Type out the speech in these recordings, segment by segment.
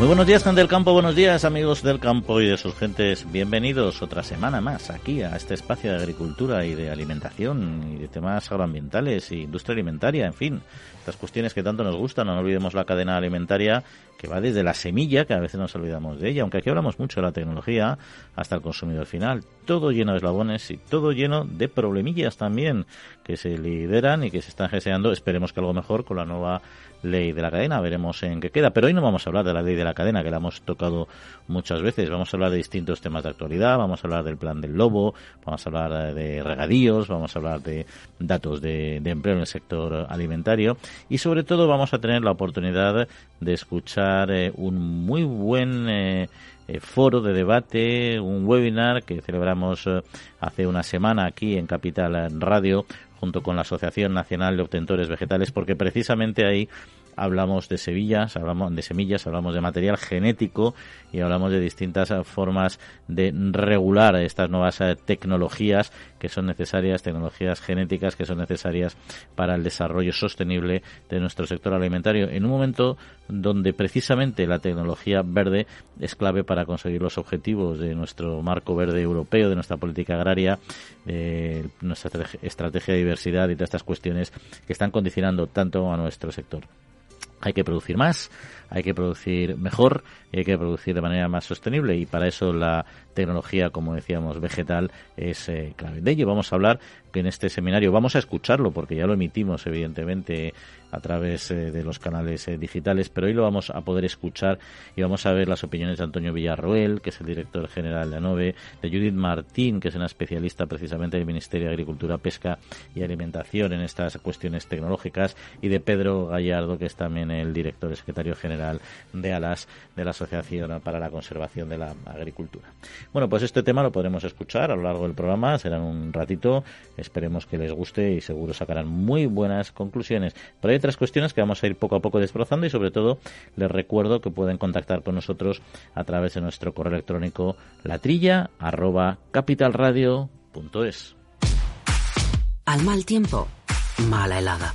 Muy buenos días, gente del campo, buenos días, amigos del campo y de sus gentes. Bienvenidos otra semana más aquí a este espacio de agricultura y de alimentación y de temas agroambientales e industria alimentaria, en fin, estas cuestiones que tanto nos gustan. No olvidemos la cadena alimentaria que va desde la semilla, que a veces nos olvidamos de ella, aunque aquí hablamos mucho de la tecnología, hasta el consumidor final. Todo lleno de eslabones y todo lleno de problemillas también que se lideran y que se están gestionando. Esperemos que algo mejor con la nueva ley de la cadena, veremos en qué queda. Pero hoy no vamos a hablar de la ley de la cadena, que la hemos tocado muchas veces. Vamos a hablar de distintos temas de actualidad, vamos a hablar del plan del lobo, vamos a hablar de regadíos, vamos a hablar de datos de, empleo en el sector alimentario y sobre todo vamos a tener la oportunidad de escuchar eh, un muy buen eh, eh, foro de debate, un webinar que celebramos hace una semana aquí en Capital Radio junto con la Asociación Nacional de Obtentores Vegetales, porque precisamente ahí hablamos de semillas, hablamos de semillas, hablamos de material genético y hablamos de distintas formas de regular estas nuevas eh, tecnologías que son necesarias, tecnologías genéticas que son necesarias para el desarrollo sostenible de nuestro sector alimentario en un momento donde precisamente la tecnología verde es clave para conseguir los objetivos de nuestro marco verde europeo, de nuestra política agraria, de nuestra estrategia de diversidad y todas estas cuestiones que están condicionando tanto a nuestro sector. Hay que producir más, hay que producir mejor y hay que producir de manera más sostenible y para eso la tecnología, como decíamos, vegetal es eh, clave. De ello vamos a hablar en este seminario vamos a escucharlo porque ya lo emitimos evidentemente a través eh, de los canales eh, digitales, pero hoy lo vamos a poder escuchar y vamos a ver las opiniones de Antonio Villarroel, que es el director general de ANOVE, de Judith Martín, que es una especialista precisamente del Ministerio de Agricultura, Pesca y Alimentación en estas cuestiones tecnológicas, y de Pedro Gallardo, que es también el director secretario general de ALAS, de la Asociación para la Conservación de la Agricultura. Bueno, pues este tema lo podremos escuchar a lo largo del programa, serán un ratito, esperemos que les guste y seguro sacarán muy buenas conclusiones. Pero otras cuestiones que vamos a ir poco a poco desbrozando y sobre todo les recuerdo que pueden contactar con nosotros a través de nuestro correo electrónico latrilla arroba capitalradio.es. Al mal tiempo, mala helada.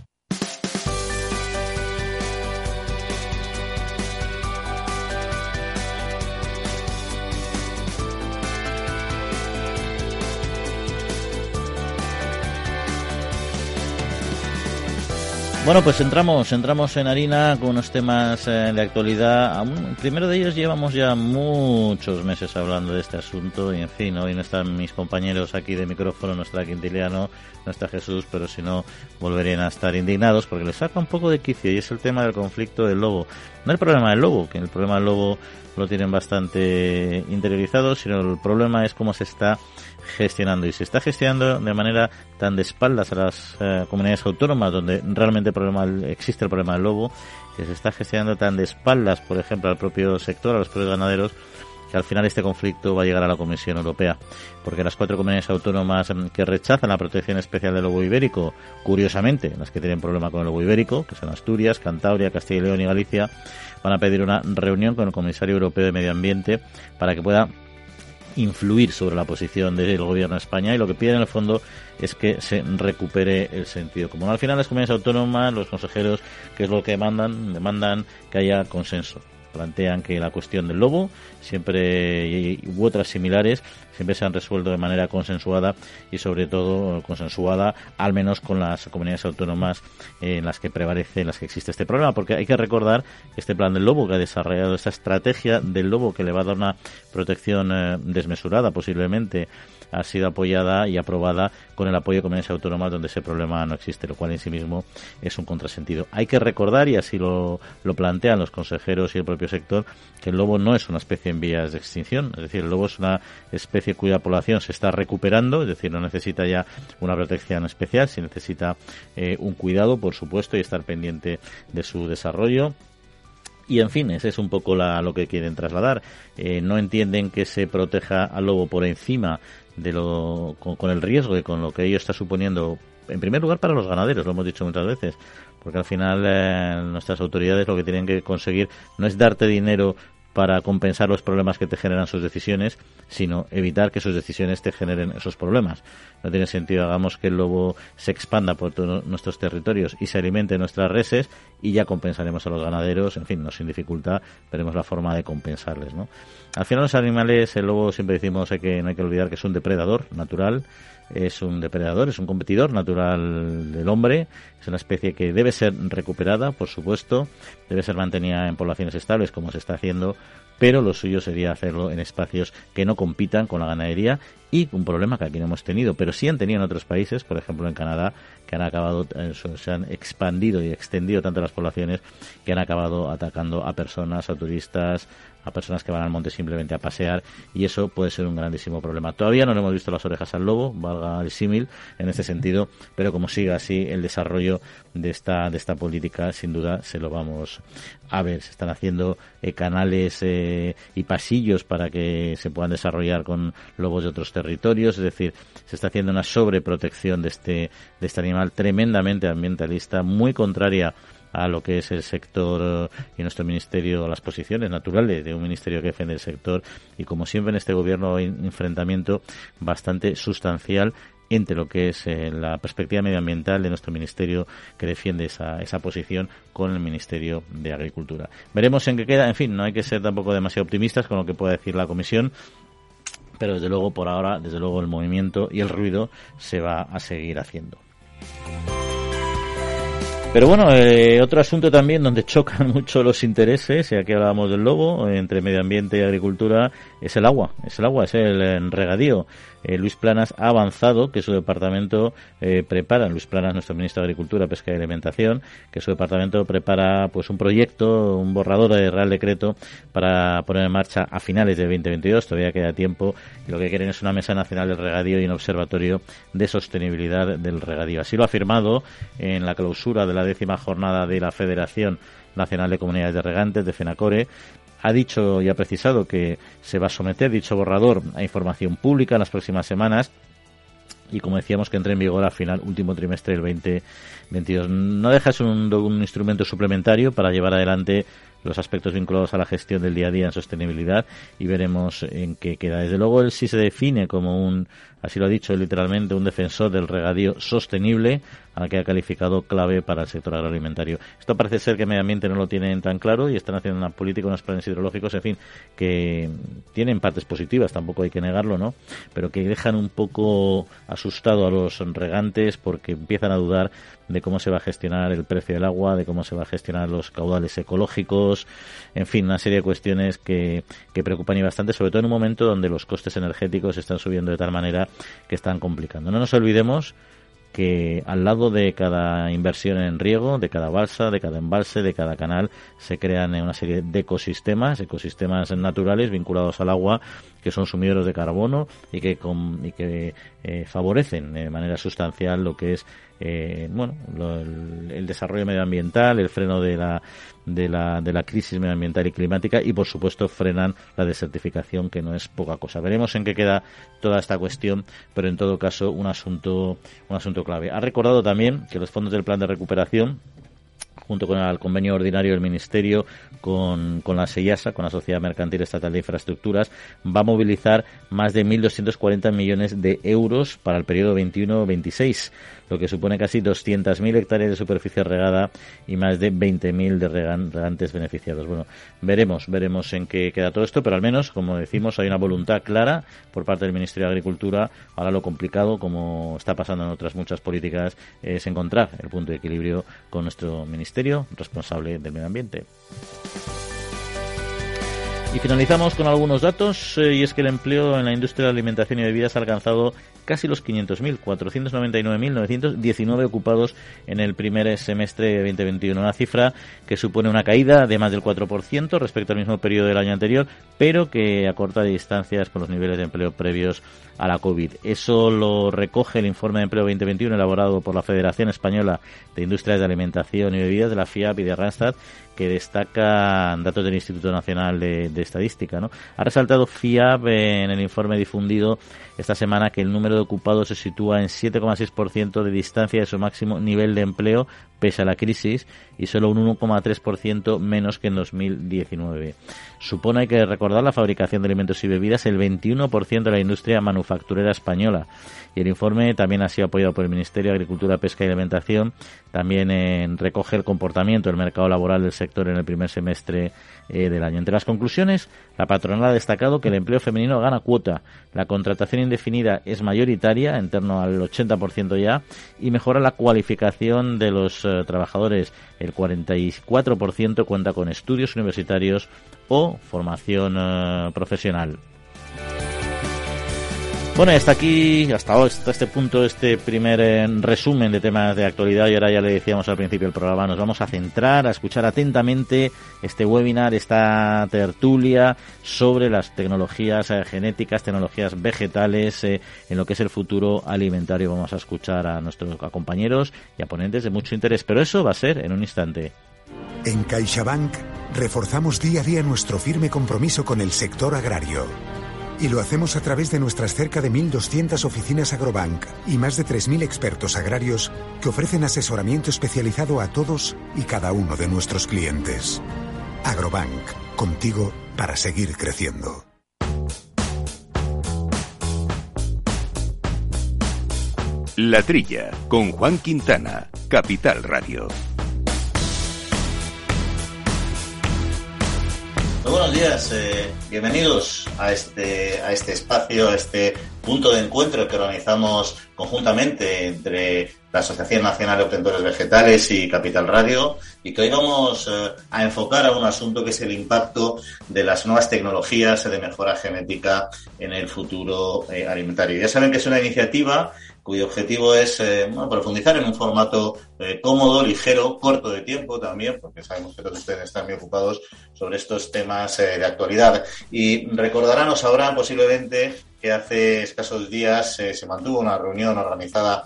Bueno, pues entramos, entramos en harina con unos temas eh, de actualidad. primero de ellos llevamos ya muchos meses hablando de este asunto y en fin, hoy no están mis compañeros aquí de micrófono, no está Quintiliano, no está Jesús, pero si no volverían a estar indignados porque les saca un poco de quicio y es el tema del conflicto del lobo. No el problema del lobo, que el problema del lobo lo tienen bastante interiorizado, sino el problema es cómo se está gestionando. Y se está gestionando de manera tan de espaldas a las eh, comunidades autónomas donde realmente problema, existe el problema del lobo, que se está gestionando tan de espaldas, por ejemplo, al propio sector, a los propios ganaderos, que al final este conflicto va a llegar a la Comisión Europea, porque las cuatro comunidades autónomas mm, que rechazan la protección especial del lobo ibérico, curiosamente, las que tienen problema con el lobo ibérico, que son Asturias, Cantabria, Castilla y León y Galicia, van a pedir una reunión con el Comisario Europeo de Medio Ambiente para que pueda influir sobre la posición del gobierno de España y lo que piden en el fondo es que se recupere el sentido común. Al final las comunidades autónomas, los consejeros, que es lo que demandan, demandan que haya consenso plantean que la cuestión del lobo siempre u otras similares siempre se han resuelto de manera consensuada y sobre todo consensuada al menos con las comunidades autónomas en las que prevalece en las que existe este problema. Porque hay que recordar que este plan del lobo que ha desarrollado esta estrategia del lobo que le va a dar una protección eh, desmesurada posiblemente ha sido apoyada y aprobada con el apoyo de comunidades autónomas donde ese problema no existe, lo cual en sí mismo es un contrasentido. Hay que recordar, y así lo, lo plantean los consejeros y el propio sector, que el lobo no es una especie en vías de extinción, es decir, el lobo es una especie cuya población se está recuperando, es decir, no necesita ya una protección especial, si necesita eh, un cuidado, por supuesto, y estar pendiente de su desarrollo y en fin, ese es un poco la, lo que quieren trasladar. Eh, no entienden que se proteja al lobo por encima de lo, con, el riesgo y con lo que ello está suponiendo, en primer lugar para los ganaderos, lo hemos dicho muchas veces, porque al final eh, nuestras autoridades lo que tienen que conseguir no es darte dinero para compensar los problemas que te generan sus decisiones, sino evitar que sus decisiones te generen esos problemas. No tiene sentido, hagamos que el lobo se expanda por todos nuestros territorios y se alimente nuestras reses y ya compensaremos a los ganaderos, en fin, no sin dificultad, veremos la forma de compensarles, ¿no? Al final los animales, el lobo siempre decimos que no hay que olvidar que es un depredador natural, es un depredador, es un competidor natural del hombre, es una especie que debe ser recuperada, por supuesto, debe ser mantenida en poblaciones estables como se está haciendo, pero lo suyo sería hacerlo en espacios que no compitan con la ganadería y un problema que aquí no hemos tenido, pero sí han tenido en otros países, por ejemplo en Canadá, que han acabado, eh, se han expandido y extendido tanto las poblaciones que han acabado atacando a personas, a turistas, a personas que van al monte simplemente a pasear y eso puede ser un grandísimo problema. Todavía no le hemos visto las orejas al lobo, valga el símil en este sentido, pero como siga así el desarrollo de esta de esta política, sin duda se lo vamos a ver. Se están haciendo eh, canales eh, y pasillos para que se puedan desarrollar con lobos de otros territorios, es decir, se está haciendo una sobreprotección de este de este animal tremendamente ambientalista, muy contraria a lo que es el sector eh, y nuestro ministerio, las posiciones naturales de un ministerio que defiende el sector y como siempre en este gobierno hay un enfrentamiento bastante sustancial entre lo que es eh, la perspectiva medioambiental de nuestro ministerio que defiende esa, esa posición con el Ministerio de Agricultura. Veremos en qué queda. En fin, no hay que ser tampoco demasiado optimistas con lo que pueda decir la Comisión pero desde luego por ahora, desde luego el movimiento y el ruido se va a seguir haciendo. Pero bueno, eh, otro asunto también donde chocan mucho los intereses, ya que hablábamos del lobo, entre medio ambiente y agricultura, es el agua, es el agua, es el regadío. Eh, Luis Planas ha avanzado que su departamento eh, prepara, Luis Planas, nuestro ministro de Agricultura, Pesca y Alimentación, que su departamento prepara pues un proyecto, un borrador de Real Decreto para poner en marcha a finales de 2022, todavía queda tiempo, y lo que quieren es una mesa nacional del regadío y un observatorio de sostenibilidad del regadío. Así lo ha afirmado en la clausura de la décima jornada de la Federación Nacional de Comunidades de Regantes, de FENACORE, ha dicho y ha precisado que se va a someter dicho borrador a información pública en las próximas semanas y como decíamos que entre en vigor al final último trimestre del 2022. No deja ser un, un instrumento suplementario para llevar adelante los aspectos vinculados a la gestión del día a día en sostenibilidad y veremos en qué queda. Desde luego él sí se define como un, así lo ha dicho literalmente, un defensor del regadío sostenible, al que ha calificado clave para el sector agroalimentario. Esto parece ser que medio ambiente no lo tienen tan claro y están haciendo una política, unos planes hidrológicos, en fin, que tienen partes positivas, tampoco hay que negarlo, ¿no? Pero que dejan un poco asustado a los regantes porque empiezan a dudar de cómo se va a gestionar el precio del agua, de cómo se va a gestionar los caudales ecológicos, en fin, una serie de cuestiones que, que preocupan y bastante, sobre todo en un momento donde los costes energéticos están subiendo de tal manera que están complicando. No nos olvidemos que al lado de cada inversión en riego, de cada balsa, de cada embalse, de cada canal, se crean una serie de ecosistemas, ecosistemas naturales vinculados al agua, que son sumideros de carbono y que, y que eh, favorecen de manera sustancial lo que es eh, bueno, el, desarrollo medioambiental, el freno de la, de, la, de la crisis medioambiental y climática y, por supuesto, frenan la desertificación, que no es poca cosa. Veremos en qué queda toda esta cuestión, pero en todo caso, un asunto, un asunto clave. Ha recordado también que los fondos del plan de recuperación junto con el convenio ordinario del Ministerio con, con la SEIASA, con la Sociedad Mercantil Estatal de Infraestructuras, va a movilizar más de 1.240 millones de euros para el periodo 21-26 lo que supone casi 200.000 hectáreas de superficie regada y más de 20.000 de regantes beneficiados. Bueno, veremos, veremos en qué queda todo esto, pero al menos, como decimos, hay una voluntad clara por parte del Ministerio de Agricultura. Ahora lo complicado, como está pasando en otras muchas políticas, es encontrar el punto de equilibrio con nuestro Ministerio responsable del medio ambiente. Y finalizamos con algunos datos, eh, y es que el empleo en la industria de alimentación y bebidas ha alcanzado casi los 500.000, 499.919 ocupados en el primer semestre de 2021. Una cifra que supone una caída de más del 4% respecto al mismo periodo del año anterior, pero que acorta distancias con los niveles de empleo previos a la COVID. Eso lo recoge el informe de empleo 2021 elaborado por la Federación Española de Industrias de Alimentación y Bebidas de la FIAP y de Randstad, que destaca datos del Instituto Nacional de, Estadística. ¿no? Ha resaltado FIAP en el informe difundido esta semana que el número de ocupados se sitúa en 7,6% de distancia de su máximo nivel de empleo pese a la crisis y solo un 1,3% menos que en 2019. Supone, hay que recordar, la fabricación de alimentos y bebidas el 21% de la industria manufacturera española. Y el informe también ha sido apoyado por el Ministerio de Agricultura, Pesca y Alimentación. También en, recoge el comportamiento del mercado laboral del sector en el primer semestre eh, del año. Entre las conclusiones, la patronal ha destacado que el empleo femenino gana cuota, la contratación indefinida es mayoritaria, en torno al 80% ya, y mejora la cualificación de los eh, trabajadores. El 44% cuenta con estudios universitarios o formación eh, profesional. Bueno, hasta aquí, hasta, hasta este punto, este primer eh, resumen de temas de actualidad y ahora ya le decíamos al principio del programa, nos vamos a centrar, a escuchar atentamente este webinar, esta tertulia sobre las tecnologías eh, genéticas, tecnologías vegetales en lo que es el futuro alimentario. Vamos a escuchar a nuestros compañeros y a ponentes de mucho interés, pero eso va a ser en un instante. En CaixaBank reforzamos día a día nuestro firme compromiso con el sector agrario. Y lo hacemos a través de nuestras cerca de 1.200 oficinas Agrobank y más de 3.000 expertos agrarios que ofrecen asesoramiento especializado a todos y cada uno de nuestros clientes. Agrobank, contigo para seguir creciendo. La Trilla, con Juan Quintana, Capital Radio. Buenos días, eh, bienvenidos a este, a este espacio, a este punto de encuentro que organizamos conjuntamente entre la Asociación Nacional de Obtentores Vegetales y Capital Radio y que hoy vamos eh, a enfocar a un asunto que es el impacto de las nuevas tecnologías de mejora genética en el futuro eh, alimentario. Ya saben que es una iniciativa cuyo objetivo es eh, profundizar en un formato eh, cómodo, ligero, corto de tiempo también, porque sabemos que todos ustedes están muy ocupados sobre estos temas eh, de actualidad. Y recordarán o sabrán posiblemente que hace escasos días se mantuvo una reunión organizada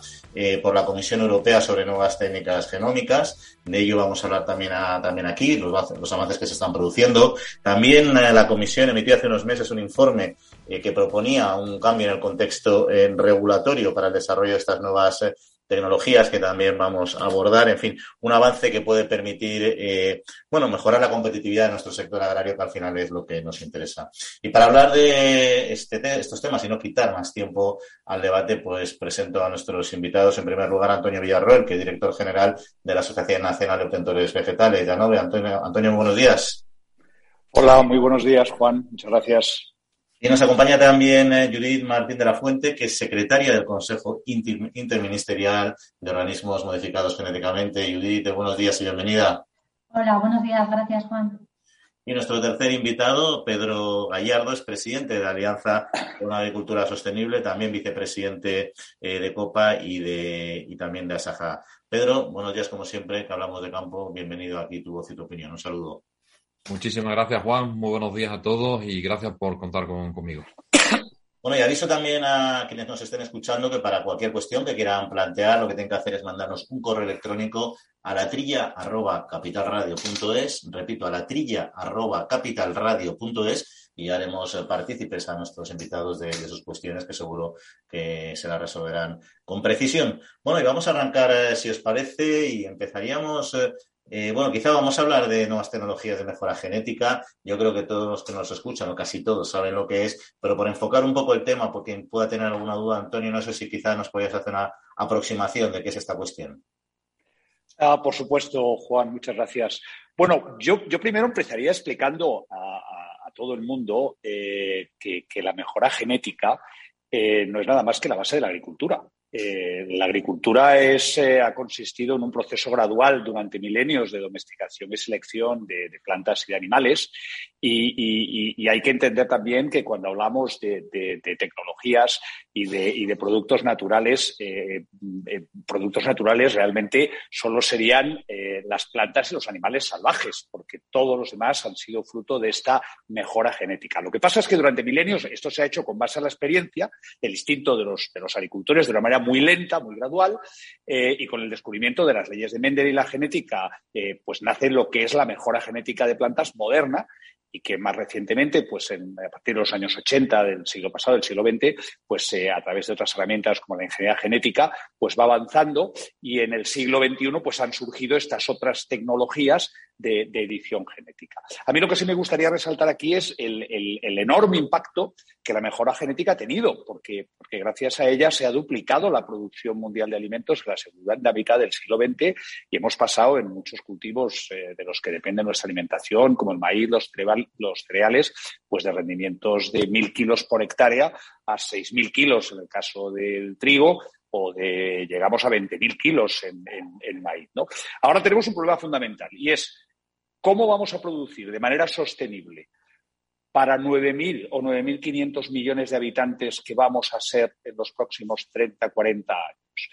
por la Comisión Europea sobre nuevas técnicas genómicas. De ello vamos a hablar también, también aquí, los, avances que se están produciendo. También la Comisión emitió hace unos meses un informe eh, que proponía un cambio en el contexto regulatorio para el desarrollo de estas nuevas tecnologías que también vamos a abordar, en fin, un avance que puede permitir, eh, bueno, mejorar la competitividad de nuestro sector agrario, que al final es lo que nos interesa. Y para hablar de este, estos temas y no quitar más tiempo al debate, pues presento a nuestros invitados. En primer lugar, Antonio Villarroel, que es director general de la Asociación Nacional de Obtentores Vegetales. Ya no, Antonio, Antonio, buenos días. Hola, muy buenos días, Juan. Muchas gracias. Y nos acompaña también eh, Judith Martín de la Fuente, que es secretaria del Consejo Interministerial de Organismos Modificados Genéticamente. Judith, buenos días y bienvenida. Hola, buenos días. Gracias, Juan. Y nuestro tercer invitado, Pedro Gallardo, es presidente de la Alianza por una Agricultura Sostenible, también vicepresidente eh, de COPA y, de, y también de Asaja. Pedro, buenos días como siempre, que hablamos de campo. Bienvenido aquí, tu voz y tu opinión. Un saludo. Muchísimas gracias, Juan. Muy buenos días a todos y gracias por contar conmigo. Bueno, y aviso también a quienes nos estén escuchando que para cualquier cuestión que quieran plantear, lo que tienen que hacer es mandarnos un correo electrónico a la trilla arroba capitalradio.es, repito, a la trilla arroba capitalradio.es y haremos partícipes a nuestros invitados de, sus cuestiones que seguro que se las resolverán con precisión. Bueno, y vamos a arrancar, eh, si os parece, y empezaríamos eh, eh, bueno, quizá vamos a hablar de nuevas tecnologías de mejora genética. Yo creo que todos los que nos escuchan, o casi todos, saben lo que es, pero por enfocar un poco el tema, por quien pueda tener alguna duda, Antonio, no sé si quizá nos podías hacer una aproximación de qué es esta cuestión. Ah, por supuesto, Juan, muchas gracias. Bueno, yo, primero empezaría explicando a, todo el mundo eh, que, la mejora genética eh, no es nada más que la base de la agricultura. Eh, la agricultura es, eh, ha consistido en un proceso gradual durante milenios de domesticación y selección de, plantas y de animales. Y, hay que entender también que cuando hablamos de, tecnologías y de, y de productos naturales. Eh, eh, productos naturales realmente solo serían eh, las plantas y los animales salvajes, porque todos los demás han sido fruto de esta mejora genética. Lo que pasa es que durante milenios esto se ha hecho con base a la experiencia, el instinto de los, de los agricultores de una manera muy lenta, muy gradual, y con el descubrimiento de las leyes de Mendel y la genética, pues nace lo que es la mejora genética de plantas moderna y que más recientemente, pues a partir de los años 80 del siglo pasado, del siglo XX, pues eh, a través de otras herramientas como la ingeniería genética, pues va avanzando y en el siglo XXI pues han surgido estas otras tecnologías de, edición genética. A mí lo que sí me gustaría resaltar aquí es el, enorme impacto que la mejora genética ha tenido, porque, porque, gracias a ella se ha duplicado la producción mundial de alimentos en la segunda mitad del siglo XX y hemos pasado en muchos cultivos eh, de los que depende nuestra alimentación, como el maíz, los, cereales, pues de rendimientos de mil kilos por hectárea a seis mil kilos en el caso del trigo o de llegamos a 20.000 kilos en, en, maíz. ¿no? Ahora tenemos un problema fundamental y es ¿Cómo vamos a producir de manera sostenible para 9.000 o 9.500 millones de habitantes que vamos a ser en los próximos 30, 40 años?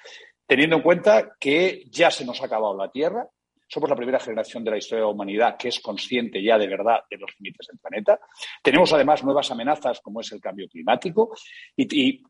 Teniendo en cuenta que ya se nos ha acabado la Tierra, somos la primera generación de la historia de la humanidad que es consciente ya de verdad de los límites del planeta. Tenemos además nuevas amenazas como es el cambio climático y, y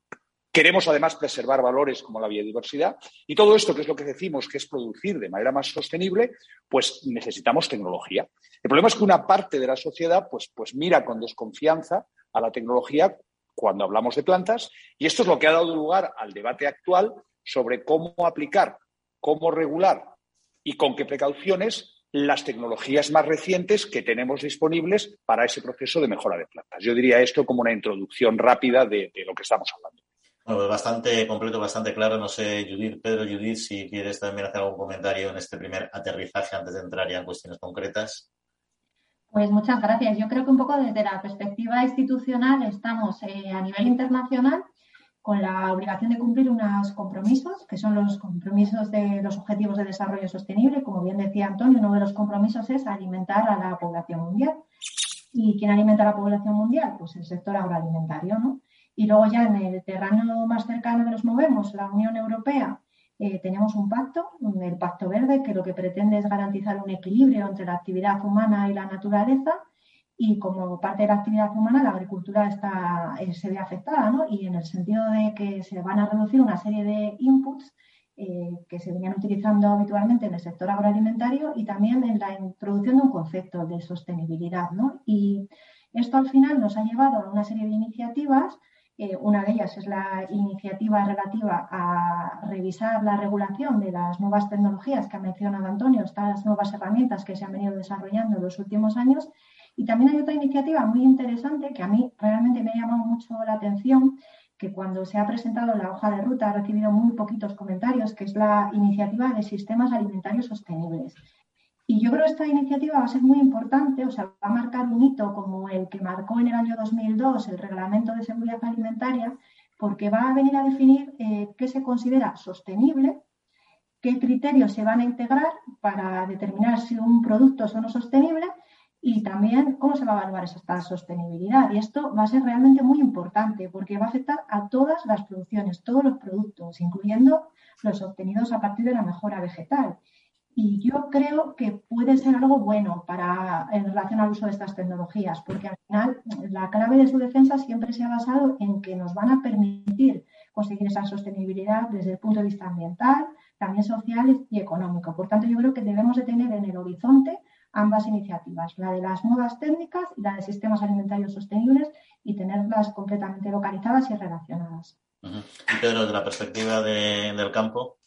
Queremos además preservar valores como la biodiversidad y todo esto, que es lo que decimos que es producir de manera más sostenible, pues necesitamos tecnología. El problema es que una parte de la sociedad pues, pues mira con desconfianza a la tecnología cuando hablamos de plantas y esto es lo que ha dado lugar al debate actual sobre cómo aplicar, cómo regular y con qué precauciones las tecnologías más recientes que tenemos disponibles para ese proceso de mejora de plantas. Yo diría esto como una introducción rápida de lo que estamos hablando. Bueno, pues bastante completo, bastante claro. No sé, Judith, Pedro, Judith, si quieres también hacer algún comentario en este primer aterrizaje antes de entrar ya en cuestiones concretas. Pues muchas gracias. Yo creo que un poco desde la perspectiva institucional estamos eh, a nivel internacional con la obligación de cumplir unos compromisos, que son los compromisos de los Objetivos de Desarrollo Sostenible. Como bien decía Antonio, uno de los compromisos es alimentar a la población mundial. ¿Y quién alimenta a la población mundial? Pues el sector agroalimentario, ¿no? Y luego ya en el terreno más cercano que nos movemos, la Unión Europea, eh, tenemos un pacto, el Pacto Verde, que lo que pretende es garantizar un equilibrio entre la actividad humana y la naturaleza. Y como parte de la actividad humana, la agricultura está, eh, se ve afectada, ¿no? Y en el sentido de que se van a reducir una serie de inputs eh, que se venían utilizando habitualmente en el sector agroalimentario y también en la introducción de un concepto de sostenibilidad, ¿no? Y esto al final nos ha llevado a una serie de iniciativas eh, una de ellas es la iniciativa relativa a revisar la regulación de las nuevas tecnologías que ha mencionado Antonio, estas nuevas herramientas que se han venido desarrollando en los últimos años. Y también hay otra iniciativa muy interesante que a mí realmente me ha llamado mucho la atención, que cuando se ha presentado la hoja de ruta ha recibido muy poquitos comentarios, que es la iniciativa de sistemas alimentarios sostenibles. Y yo creo que esta iniciativa va a ser muy importante, o sea, va a marcar un hito como el que marcó en el año 2002 el Reglamento de Seguridad Alimentaria, porque va a venir a definir eh, qué se considera sostenible, qué criterios se van a integrar para determinar si un producto es o no sostenible y también cómo se va a evaluar esta sostenibilidad. Y esto va a ser realmente muy importante porque va a afectar a todas las producciones, todos los productos, incluyendo los obtenidos a partir de la mejora vegetal. Y yo creo que puede ser algo bueno para, en relación al uso de estas tecnologías, porque al final la clave de su defensa siempre se ha basado en que nos van a permitir conseguir esa sostenibilidad desde el punto de vista ambiental, también social y económico. Por tanto, yo creo que debemos de tener en el horizonte ambas iniciativas, la de las nuevas técnicas y la de sistemas alimentarios sostenibles, y tenerlas completamente localizadas y relacionadas. Y Pedro, desde la perspectiva del campo,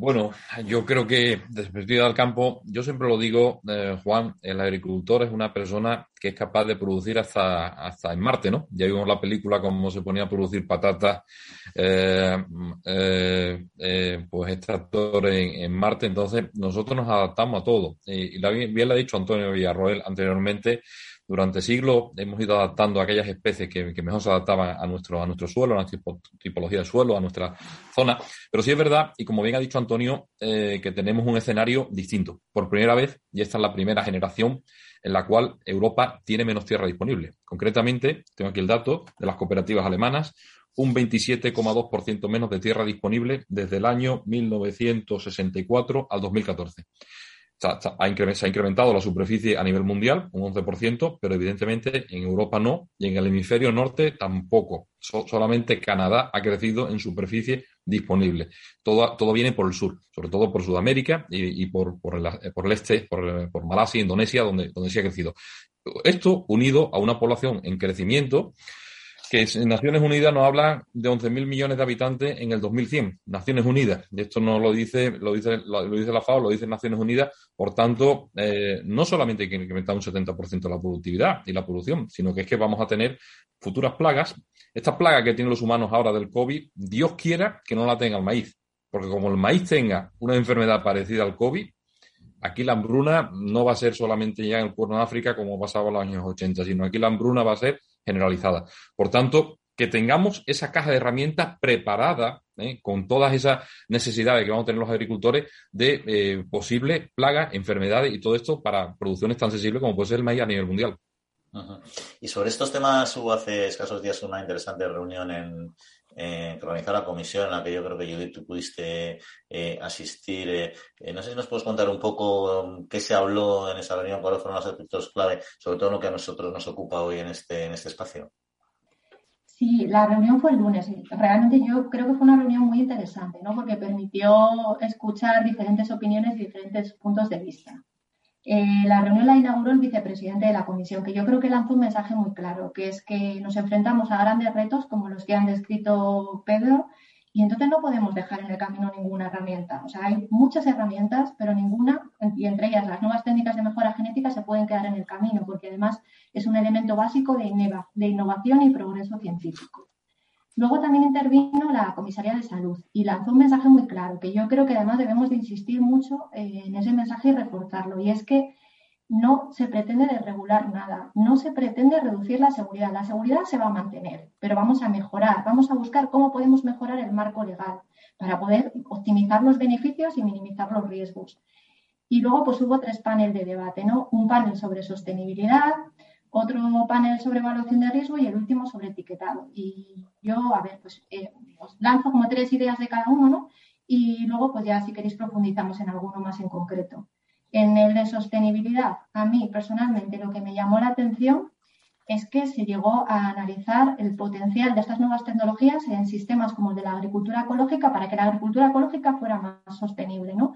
bueno, yo creo que desde perspectiva del campo, yo siempre lo digo, eh, Juan, el agricultor es una persona que es capaz de producir hasta, hasta en Marte, ¿no? Ya vimos la película cómo se ponía a producir patatas, eh, eh, pues extractores en, en, Marte, entonces nosotros nos adaptamos a todo. Y, bien, bien lo ha dicho Antonio Villarroel anteriormente, durante siglos hemos ido adaptando aquellas especies que, mejor se adaptaban a nuestro, a nuestro suelo, a nuestra tipología de suelo, a nuestra zona. Pero sí es verdad, y como bien ha dicho Antonio, eh, que tenemos un escenario distinto. Por primera vez, y esta es la primera generación en la cual Europa tiene menos tierra disponible. Concretamente, tengo aquí el dato de las cooperativas alemanas, un 27,2% menos de tierra disponible desde el año 1964 al 2014 se ha incrementado la superficie a nivel mundial un 11%, pero evidentemente en Europa no y en el hemisferio norte tampoco. solamente Canadá ha crecido en superficie disponible. Todo, todo viene por el sur, sobre todo por Sudamérica y, por, por, el, este, por, por Malasia, Indonesia, donde, donde se ha crecido. Esto unido a una población en crecimiento que Naciones Unidas nos habla de 11.000 millones de habitantes en el 2100. Naciones Unidas. Y esto no lo dice, lo dice, lo, dice la FAO, lo dice Naciones Unidas. Por tanto, eh, no solamente hay que incrementar un 70% la productividad y la producción, sino que es que vamos a tener futuras plagas. Esta plaga que tienen los humanos ahora del COVID, Dios quiera que no la tenga el maíz. Porque como el maíz tenga una enfermedad parecida al COVID, aquí la hambruna no va a ser solamente ya en el Cuerno de África como pasaba en los años 80, sino aquí la hambruna va a ser generalizada. Por tanto, que tengamos esa caja de herramientas preparada ¿eh? con todas esas necesidades que vamos a tener los agricultores de eh, posibles plagas, enfermedades y todo esto para producciones tan sensibles como puede ser el maíz a nivel mundial. Y sobre estos temas hubo hace escasos días una interesante reunión en, eh, que organizó la comisión en la que yo creo que Judith tú pudiste eh, asistir. no sé si nos puedes contar un poco um, qué se habló en esa reunión, cuáles fueron los aspectos clave, sobre todo lo que a nosotros nos ocupa hoy en este, en este espacio. Sí, la reunión fue el lunes realmente yo creo que fue una reunión muy interesante, ¿no? Porque permitió escuchar diferentes opiniones y diferentes puntos de vista. Eh, la reunión la inauguró el vicepresidente de la comisión, que yo creo que lanzó un mensaje muy claro, que es que nos enfrentamos a grandes retos como los que han descrito Pedro y entonces no podemos dejar en el camino ninguna herramienta. O sea, hay muchas herramientas, pero ninguna, y entre ellas las nuevas técnicas de mejora genética, se pueden quedar en el camino, porque además es un elemento básico de, de innovación y progreso científico. Luego también intervino la Comisaría de Salud y lanzó un mensaje muy claro, que yo creo que además debemos de insistir mucho eh, en ese mensaje y reforzarlo, y es que no se pretende desregular nada, no se pretende reducir la seguridad. La seguridad se va a mantener, pero vamos a mejorar, vamos a buscar cómo podemos mejorar el marco legal para poder optimizar los beneficios y minimizar los riesgos. Y luego pues hubo tres paneles de debate, ¿no? Un panel sobre sostenibilidad, otro panel sobre evaluación de riesgo y el último sobre etiquetado. Y yo, a ver, pues eh, os lanzo como tres ideas de cada uno, ¿no? Y luego, pues ya si queréis profundizamos en alguno más en concreto. En el de sostenibilidad, a mí personalmente lo que me llamó la atención es que se llegó a analizar el potencial de estas nuevas tecnologías en sistemas como el de la agricultura ecológica para que la agricultura ecológica fuera más sostenible, ¿no?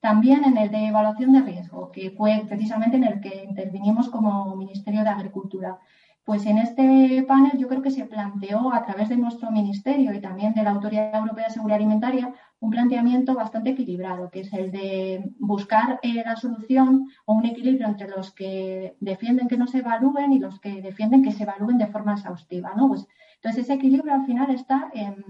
También en el de evaluación de riesgo, que fue precisamente en el que intervinimos como Ministerio de Agricultura. Pues en este panel yo creo que se planteó a través de nuestro ministerio y también de la Autoridad Europea de Seguridad Alimentaria un planteamiento bastante equilibrado, que es el de buscar eh, la solución o un equilibrio entre los que defienden que no se evalúen y los que defienden que se evalúen de forma exhaustiva. Pues, entonces ese equilibrio al final está en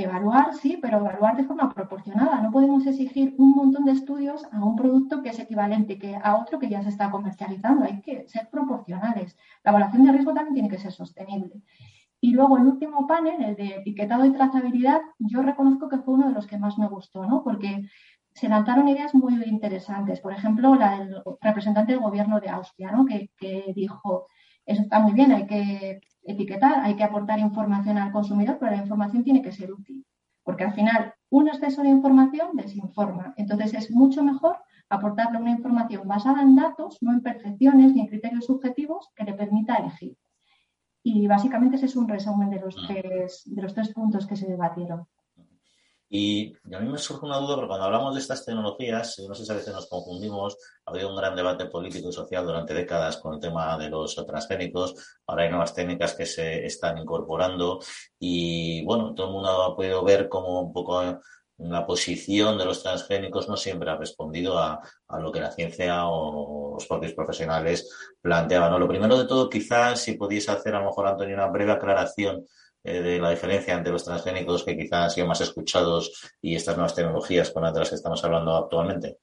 Evaluar, sí, pero evaluar de forma proporcionada. No podemos exigir un montón de estudios a un producto que es equivalente que a otro que ya se está comercializando. Hay que ser proporcionales. La evaluación de riesgo también tiene que ser sostenible. Y luego el último panel, el de etiquetado y trazabilidad, yo reconozco que fue uno de los que más me gustó, ¿no? Porque se lanzaron ideas muy interesantes. Por ejemplo, la del representante del gobierno de Austria, ¿no? que, que dijo, eso está muy bien, hay que etiquetar, hay que aportar información al consumidor, pero la información tiene que ser útil, porque al final un exceso de información desinforma. Entonces es mucho mejor aportarle una información basada en datos, no en percepciones ni en criterios subjetivos que le permita elegir. Y básicamente ese es un resumen de los ah. tres, de los tres puntos que se debatieron. Y a mí me surge una duda, porque cuando hablamos de estas tecnologías, no sé si a veces nos confundimos, ha habido un gran debate político y social durante décadas con el tema de los transgénicos, ahora hay nuevas técnicas que se están incorporando y bueno, todo el mundo ha podido ver cómo un poco la posición de los transgénicos no siempre ha respondido a, lo que la ciencia o los propios profesionales planteaban. Lo primero de todo, quizás si pudiese hacer a lo mejor, Antonio, una breve aclaración eh, de la diferencia entre los transgénicos que quizás han sido más escuchados y estas nuevas tecnologías con las que estamos hablando actualmente?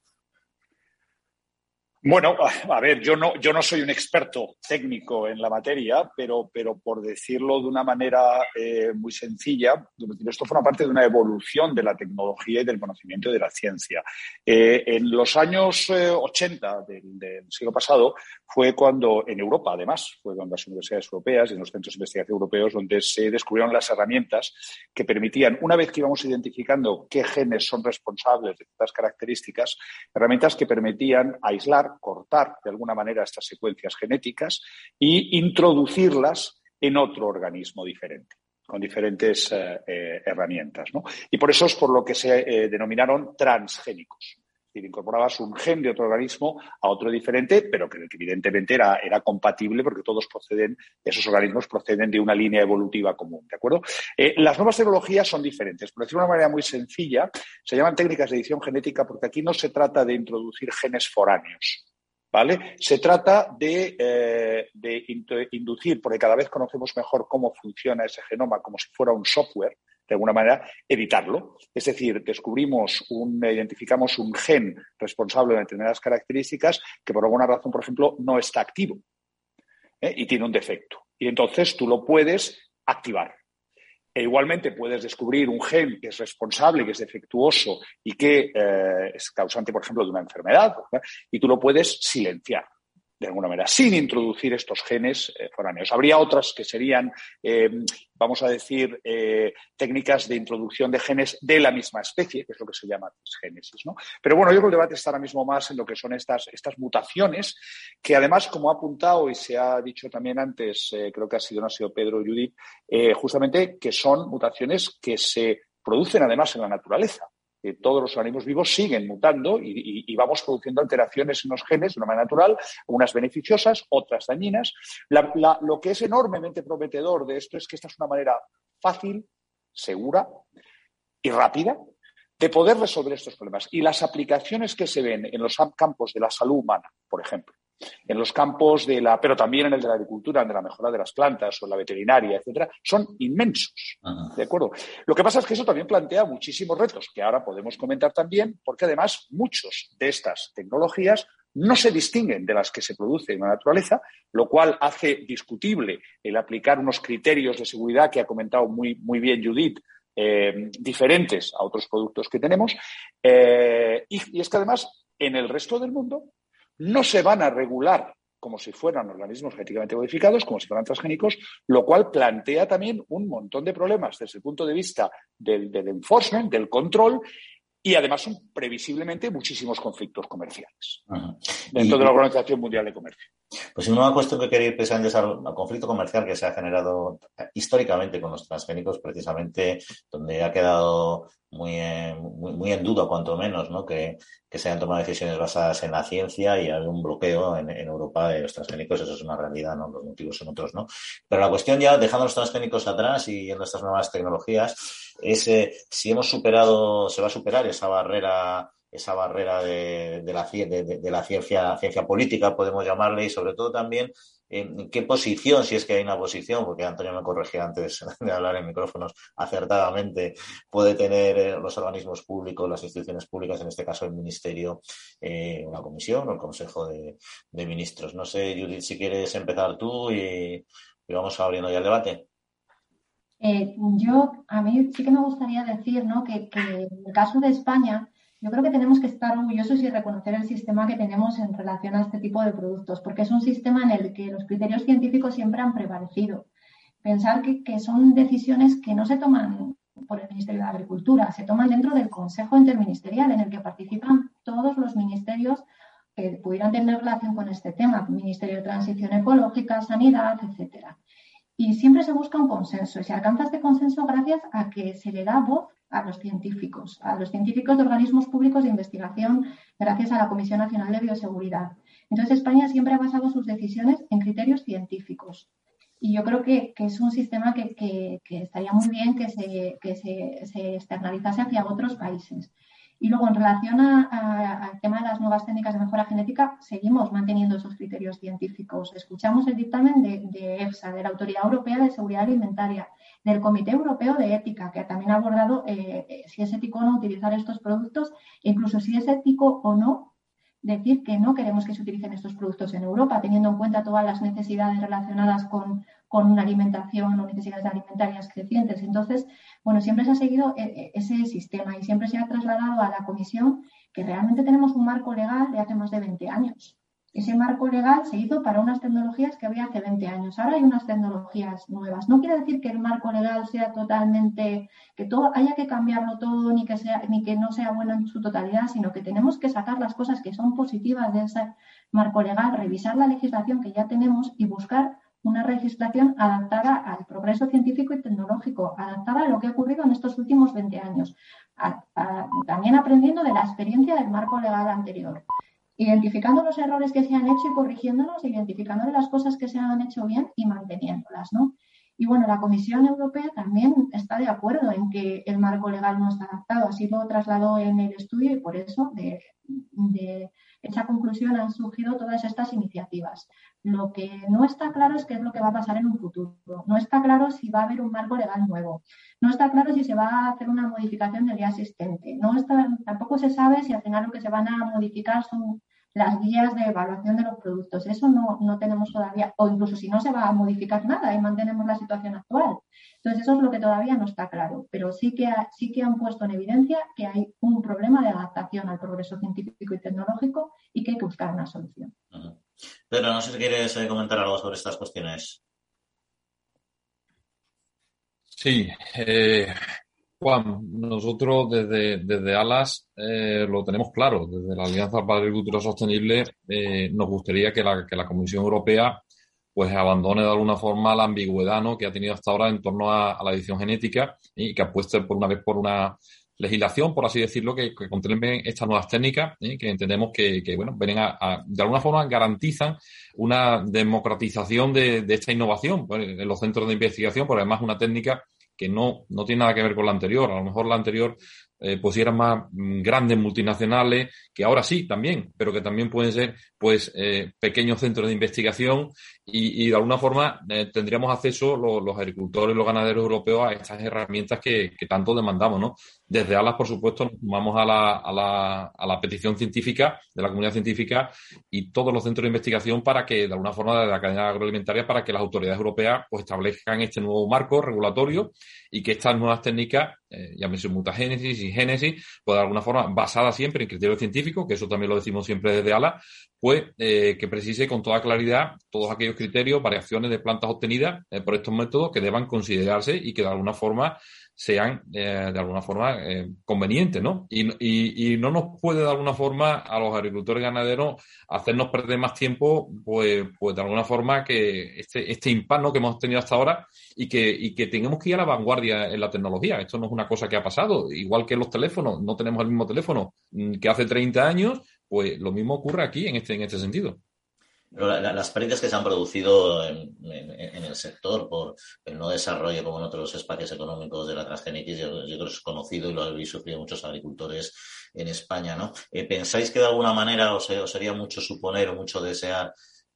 Bueno, a ver, yo no, yo no soy un experto técnico en la materia, pero, pero por decirlo de una manera eh, muy sencilla, esto forma parte de una evolución de la tecnología y del conocimiento y de la ciencia. Eh, en los años 80 eh, del, siglo pasado fue cuando, en Europa además, fue cuando las universidades europeas y en los centros de investigación europeos, donde se descubrieron las herramientas que permitían, una vez que íbamos identificando qué genes son responsables de ciertas características, herramientas que permitían aislar cortar de alguna manera estas secuencias genéticas y introducirlas en otro organismo diferente con diferentes eh, eh, herramientas. Y por eso es por lo que se eh, denominaron transgénicos. Decir, incorporabas un gen de otro organismo a otro diferente, pero que, evidentemente era, era, compatible porque todos proceden, esos organismos proceden de una línea evolutiva común. ¿De acuerdo? las nuevas tecnologías son diferentes. Por decirlo de una manera muy sencilla, se llaman técnicas de edición genética porque aquí no se trata de introducir genes foráneos. Se trata de, eh, inducir, porque cada vez conocemos mejor cómo funciona ese genoma como si fuera un software, de alguna manera, editarlo. Es decir, descubrimos un, identificamos un gen responsable de determinadas características que por alguna razón, por ejemplo, no está activo ¿eh? y tiene un defecto. Y entonces tú lo puedes activar. E igualmente puedes descubrir un gen que es responsable, que es defectuoso y que eh, es causante, por ejemplo, de una enfermedad, y tú lo puedes silenciar de alguna manera, sin introducir estos genes eh, foráneos. Habría otras que serían, eh, vamos a decir, eh, técnicas de introducción de genes de la misma especie, que es lo que se llama génesis. ¿no? Pero bueno, yo creo que el debate está ahora mismo más en lo que son estas, estas mutaciones, que además, como ha apuntado y se ha dicho también antes, creo que ha sido, no ha sido Pedro Judith, justamente que son mutaciones que se producen además en la naturaleza todos los organismos vivos siguen mutando y, vamos produciendo alteraciones en los genes de una manera natural, unas beneficiosas, otras dañinas. lo que es enormemente prometedor de esto es que esta es una manera fácil, segura y rápida de poder resolver estos problemas. Y las aplicaciones que se ven en los campos de la salud humana, por ejemplo, en los campos de la, pero también en el de la agricultura, en de la mejora de las plantas o en la veterinaria, etcétera, son inmensos. ¿De acuerdo? Lo que pasa es que eso también plantea muchísimos retos que ahora podemos comentar también, porque además muchos de estas tecnologías no se distinguen de las que se producen en la naturaleza, lo cual hace discutible el aplicar unos criterios de seguridad que ha comentado muy, muy bien Judith, eh, diferentes a otros productos que tenemos. Eh, y, es que además en el resto del mundo no se van a regular como si fueran organismos genéticamente modificados, como si fueran transgénicos, lo cual plantea también un montón de problemas desde el punto de vista del, del enforcement, del control y además son previsiblemente muchísimos conflictos comerciales dentro de la Organización Mundial de Comercio. Pues una cuestión que quería ir pensando es al, conflicto comercial que se ha generado históricamente con los transgénicos, precisamente donde ha quedado muy en, muy, en duda, cuanto menos, ¿no? que, que, se hayan tomado decisiones basadas en la ciencia y hay un bloqueo en, Europa de los transgénicos, eso es una realidad, ¿no? los motivos son otros. ¿no? Pero la cuestión ya, dejando los transgénicos atrás y en estas nuevas tecnologías, es si hemos superado, se va a superar esa barrera esa barrera de, de, la, de, la ciencia, ciencia política, podemos llamarle, y sobre todo también en qué posición, si es que hay una posición, porque Antonio me corregía antes de hablar en micrófonos acertadamente, puede tener eh, los organismos públicos, las instituciones públicas, en este caso el Ministerio, eh, una comisión o el Consejo de, Ministros. No sé, Judith, si quieres empezar tú y vamos abriendo ya el debate. Eh, yo, a mí sí que me gustaría decir ¿no? que, en el caso de España, yo creo que tenemos que estar orgullosos y reconocer el sistema que tenemos en relación a este tipo de productos, porque es un sistema en el que los criterios científicos siempre han prevalecido. Pensar que, que son decisiones que no se toman por el Ministerio de Agricultura, se toman dentro del Consejo Interministerial, en el que participan todos los ministerios que pudieran tener relación con este tema, Ministerio de Transición Ecológica, Sanidad, etcétera. Y siempre se busca un consenso y se alcanza este consenso gracias a que se le da voz a los científicos, a los científicos de organismos públicos de investigación, gracias a la Comisión Nacional de Bioseguridad. Entonces, España siempre ha basado sus decisiones en criterios científicos. Y yo creo que, es un sistema que, estaría muy bien que, se, se externalizase hacia otros países. Y luego, en relación al tema de las nuevas técnicas de mejora genética, seguimos manteniendo esos criterios científicos. Escuchamos el dictamen de, EFSA, de la Autoridad Europea de Seguridad Alimentaria, del Comité Europeo de Ética, que también ha abordado eh, si es ético o no utilizar estos productos, incluso si es ético o no decir que no queremos que se utilicen estos productos en Europa, teniendo en cuenta todas las necesidades relacionadas con, una alimentación o necesidades alimentarias crecientes. Entonces, bueno, siempre se ha seguido eh, eh, ese sistema y siempre se ha trasladado a la Comisión que realmente tenemos un marco legal de hace más de 20 años ese marco legal se hizo para unas tecnologías que había hace 20 años. Ahora hay unas tecnologías nuevas. No quiere decir que el marco legal sea totalmente, que todo haya que cambiarlo todo, ni que sea, ni que no sea bueno en su totalidad, sino que tenemos que sacar las cosas que son positivas de ese marco legal, revisar la legislación que ya tenemos y buscar una legislación adaptada al progreso científico y tecnológico, adaptada a lo que ha ocurrido en estos últimos 20 años, también aprendiendo de la experiencia del marco legal anterior identificando los errores que se han hecho y corrigiéndolos, identificando las cosas que se han hecho bien y manteniéndolas, ¿no? Y bueno, la Comisión Europea también está de acuerdo en que el marco legal no está adaptado, así lo trasladó en el estudio y por eso de, esa conclusión han surgido todas estas iniciativas. Lo que no está claro es qué es lo que va a pasar en un futuro. No está claro si va a haber un marco legal nuevo. No está claro si se va a hacer una modificación del ya existente. No está, tampoco se sabe si al final lo que se van a modificar son las guías de evaluación de los productos. Eso no, no, tenemos todavía, o incluso si no se va a modificar nada y mantenemos la situación actual. Entonces, eso es lo que todavía no está claro, pero sí que, sí que han puesto en evidencia que hay un problema de adaptación al progreso científico y tecnológico y que hay que buscar una solución. Pero no sé si quieres eh, comentar algo sobre estas cuestiones. Sí, eh, Juan, nosotros desde, desde ALAS eh, lo tenemos claro. Desde la Alianza para la Agricultura Sostenible eh, nos gustaría que la, que la Comisión Europea pues abandone de alguna forma la ambigüedad ¿no? que ha tenido hasta ahora en torno a, la edición genética y que apueste por una vez por una legislación, por así decirlo, que, que contemplen estas nuevas técnicas, ¿eh? que entendemos que, bueno, vienen a, de alguna forma garantizan una democratización de, de esta innovación pues, en los centros de investigación, porque además una técnica que no, no tiene nada que ver con la anterior. A lo mejor la anterior eh, pues eran más mm, grandes multinacionales, que ahora sí también, pero que también pueden ser pues eh, pequeños centros de investigación y, de alguna forma eh, tendríamos acceso los, agricultores y los ganaderos europeos a estas herramientas que, que tanto demandamos, ¿no? Desde ALAS, por supuesto, nos sumamos a la, a, la, a la petición científica de la comunidad científica y todos los centros de investigación para que, de alguna forma, de la cadena agroalimentaria, para que las autoridades europeas pues establezcan este nuevo marco regulatorio y que estas nuevas técnicas, eh, llámese mutagénesis y génesis, pues de alguna forma, basadas siempre en criterios científicos, que eso también lo decimos siempre desde ALA, pues eh, que precise con toda claridad todos aquellos criterios, variaciones de plantas obtenidas eh, por estos métodos que deban considerarse y que de alguna forma sean eh, de alguna forma eh, convenientes, ¿no? Y, y, y, no nos puede de alguna forma a los agricultores ganaderos hacernos perder más tiempo, pues, pues de alguna forma que este, este impacto que hemos tenido hasta ahora y que, y que tengamos que ir a la vanguardia en la tecnología. Esto no es una cosa que ha pasado, igual que los teléfonos, no tenemos el mismo teléfono mm, que hace 30 años, pues lo mismo ocurre aquí en este, en este sentido las pérdidas que se han producido en, el sector por el no desarrollo como en otros espacios económicos de la transgénesis, yo, creo que es conocido y lo habéis sufrido muchos agricultores en España, ¿no? Eh, ¿Pensáis que de alguna manera os, sería mucho suponer o mucho desear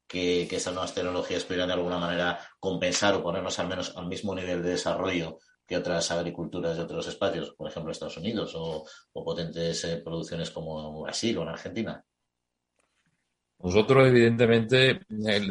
que, que esas nuevas tecnologías pudieran de alguna manera compensar o ponernos al menos al mismo nivel de desarrollo que otras agriculturas de otros espacios, por ejemplo Estados Unidos o, potentes eh, producciones como Brasil o en Argentina? Nosotros, evidentemente,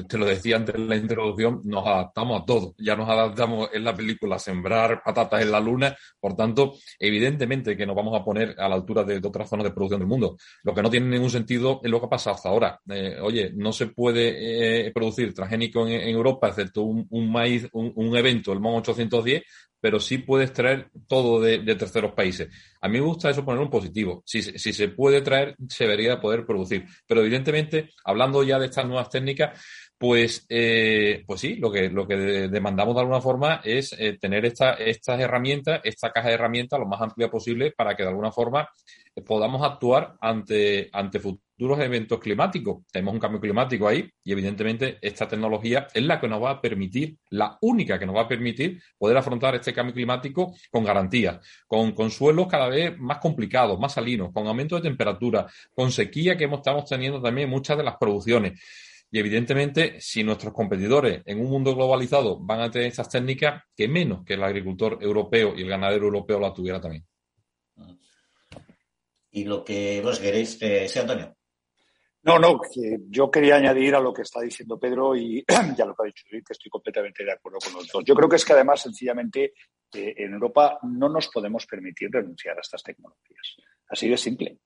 te lo decía antes en la introducción, nos adaptamos a todo. Ya nos adaptamos en la película sembrar patatas en la luna. Por tanto, evidentemente que nos vamos a poner a la altura de, otras zonas de producción del mundo. Lo que no tiene ningún sentido es lo que ha pasado hasta ahora. Eh, oye, no se puede eh, producir transgénico en, Europa, excepto un, maíz, un, un, evento, el MON 810, pero sí puedes traer todo de, terceros países. A mí me gusta eso ponerlo en positivo. Si, si, se puede traer, se debería poder producir. Pero evidentemente, hablando ya de estas nuevas técnicas, pues, eh, pues sí, lo que, lo que demandamos de alguna forma es eh, tener esta, estas herramientas, esta caja de herramientas lo más amplia posible para que de alguna forma podamos actuar ante, ante futuros eventos climáticos. Tenemos un cambio climático ahí y evidentemente esta tecnología es la que nos va a permitir, la única que nos va a permitir poder afrontar este cambio climático con garantía, con, con suelos cada vez más complicados, más salinos, con aumento de temperatura, con sequía que estamos teniendo también muchas de las producciones. Y evidentemente, si nuestros competidores en un mundo globalizado van a tener estas técnicas, que menos que el agricultor europeo y el ganadero europeo la tuviera también. Y lo que vos queréis, eh, sí, Antonio. No, no, yo quería añadir a lo que está diciendo Pedro y ya lo que ha dicho que estoy completamente de acuerdo con los dos. Yo creo que es que además, sencillamente, eh, en Europa no nos podemos permitir renunciar a estas tecnologías. Así de simple.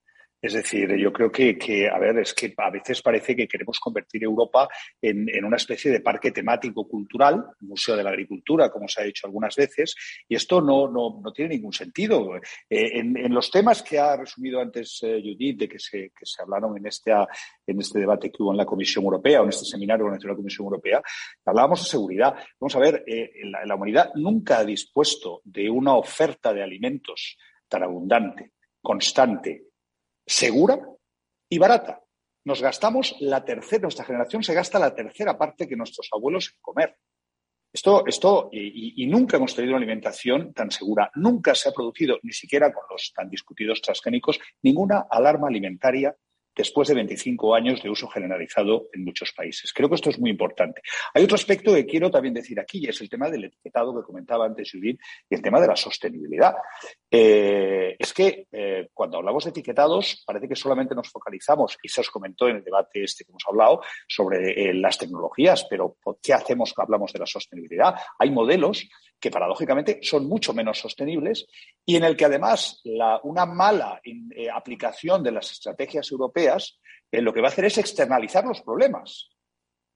Es decir, yo creo que, que, a ver, es que a veces parece que queremos convertir Europa en, una especie de parque temático cultural, Museo de la Agricultura, como se ha dicho algunas veces, y esto no, no, no tiene ningún sentido. Eh, en, en, los temas que ha resumido antes eh, Judith, de que se, que se hablaron en este, en este debate que hubo en la Comisión Europea o en este seminario con la Comisión Europea, hablábamos de seguridad. Vamos a ver, eh, la humanidad nunca ha dispuesto de una oferta de alimentos tan abundante, constante, segura y barata. Nos gastamos la tercera, nuestra generación se gasta la tercera parte que nuestros abuelos en comer. Esto, esto y, y, nunca hemos tenido una alimentación tan segura. Nunca se ha producido, ni siquiera con los tan discutidos transgénicos, ninguna alarma alimentaria después de 25 años de uso generalizado en muchos países. Creo que esto es muy importante. Hay otro aspecto que quiero también decir aquí, y es el tema del etiquetado que comentaba antes Judith, y el tema de la sostenibilidad. Eh, es que eh, cuando hablamos de etiquetados, parece que solamente nos focalizamos, y se os comentó en el debate este que hemos hablado, sobre eh, las tecnologías, pero ¿qué hacemos cuando hablamos de la sostenibilidad? Hay modelos que paradójicamente son mucho menos sostenibles y en el que además una mala aplicación de las estrategias europeas eh, lo que va a hacer es externalizar los problemas,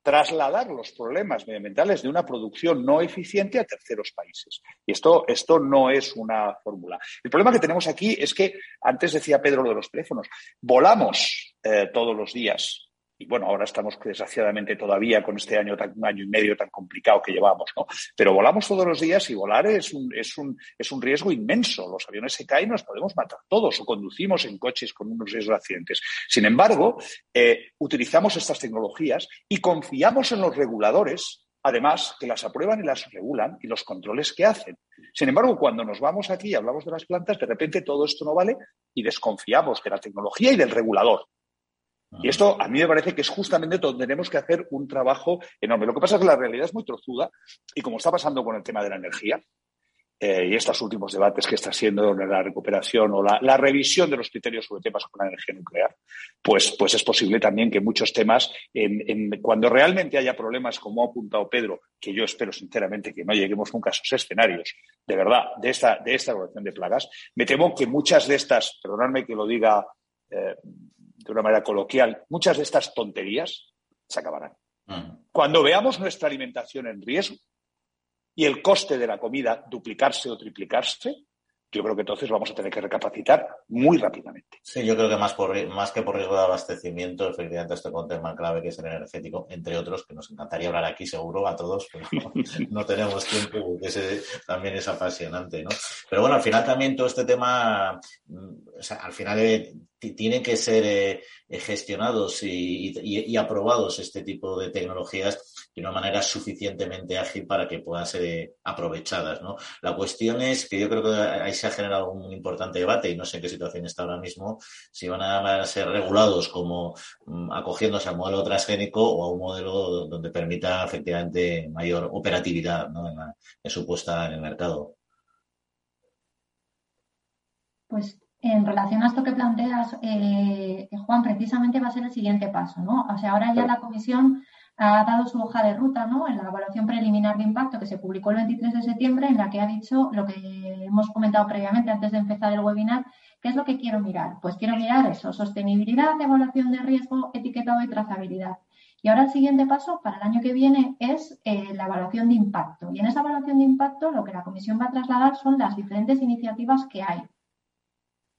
trasladar los problemas medioambientales de una producción no eficiente a terceros países. Y esto, esto no es una fórmula. El problema que tenemos aquí es que, antes decía Pedro lo de los teléfonos, volamos eh, todos los días y bueno, ahora estamos desgraciadamente todavía con este año, tan, año y medio tan complicado que llevamos, ¿no? Pero volamos todos los días y volar es un, es un, es un riesgo inmenso. Los aviones se caen y nos podemos matar todos o conducimos en coches con unos riesgos de accidentes. Sin embargo, eh, utilizamos estas tecnologías y confiamos en los reguladores además que las aprueban y las regulan y los controles que hacen. Sin embargo, cuando nos vamos aquí y hablamos de las plantas, de repente todo esto no vale y desconfiamos de la tecnología y del regulador. Y esto a mí me parece que es justamente donde tenemos que hacer un trabajo enorme. Lo que pasa es que la realidad es muy trozuda y como está pasando con el tema de la energía eh, y estos últimos debates que está siendo la recuperación o la, revisión de los criterios sobre temas con la energía nuclear, pues, pues es posible también que muchos temas, en, en, cuando realmente haya problemas, como ha apuntado Pedro, que yo espero sinceramente que no lleguemos nunca a esos escenarios, de verdad, de esta, de esta evaluación de plagas, me temo que muchas de estas, perdonadme que lo diga eh, de una manera coloquial, muchas de estas tonterías se acabarán. Uh Cuando veamos nuestra alimentación en riesgo y el coste de la comida duplicarse o triplicarse, yo creo que entonces vamos a tener que recapacitar muy rápidamente. Sí, yo creo que más, por, más que por riesgo de abastecimiento, efectivamente esto con tema clave que es el energético, entre otros, que nos encantaría hablar aquí seguro a todos, pero no, no tenemos tiempo, porque ese también es apasionante, ¿no? Pero bueno, al final también todo este tema, o sea, al final eh, tienen que ser eh, gestionados y, y, y, aprobados este tipo de tecnologías de una manera suficientemente ágil para que puedan ser eh, aprovechadas. ¿no? La cuestión es que yo creo que se ha generado un importante debate y no sé en qué situación está ahora mismo, si van a ser regulados como um, acogiéndose al modelo transgénico o a un modelo donde permita efectivamente mayor operatividad ¿no? en, la, en su puesta en el mercado. Pues en relación a esto que planteas, eh, Juan, precisamente va a ser el siguiente paso, ¿no? O sea, ahora ya la comisión ha dado su hoja de ruta, ¿no? En la evaluación preliminar de impacto que se publicó el 23 de septiembre, en la que ha dicho lo que hemos comentado previamente antes de empezar el webinar, ¿qué es lo que quiero mirar? Pues quiero mirar eso, sostenibilidad, evaluación de riesgo, etiquetado y trazabilidad. Y ahora el siguiente paso para el año que viene es eh, la evaluación de impacto. Y en esa evaluación de impacto lo que la comisión va a trasladar son las diferentes iniciativas que hay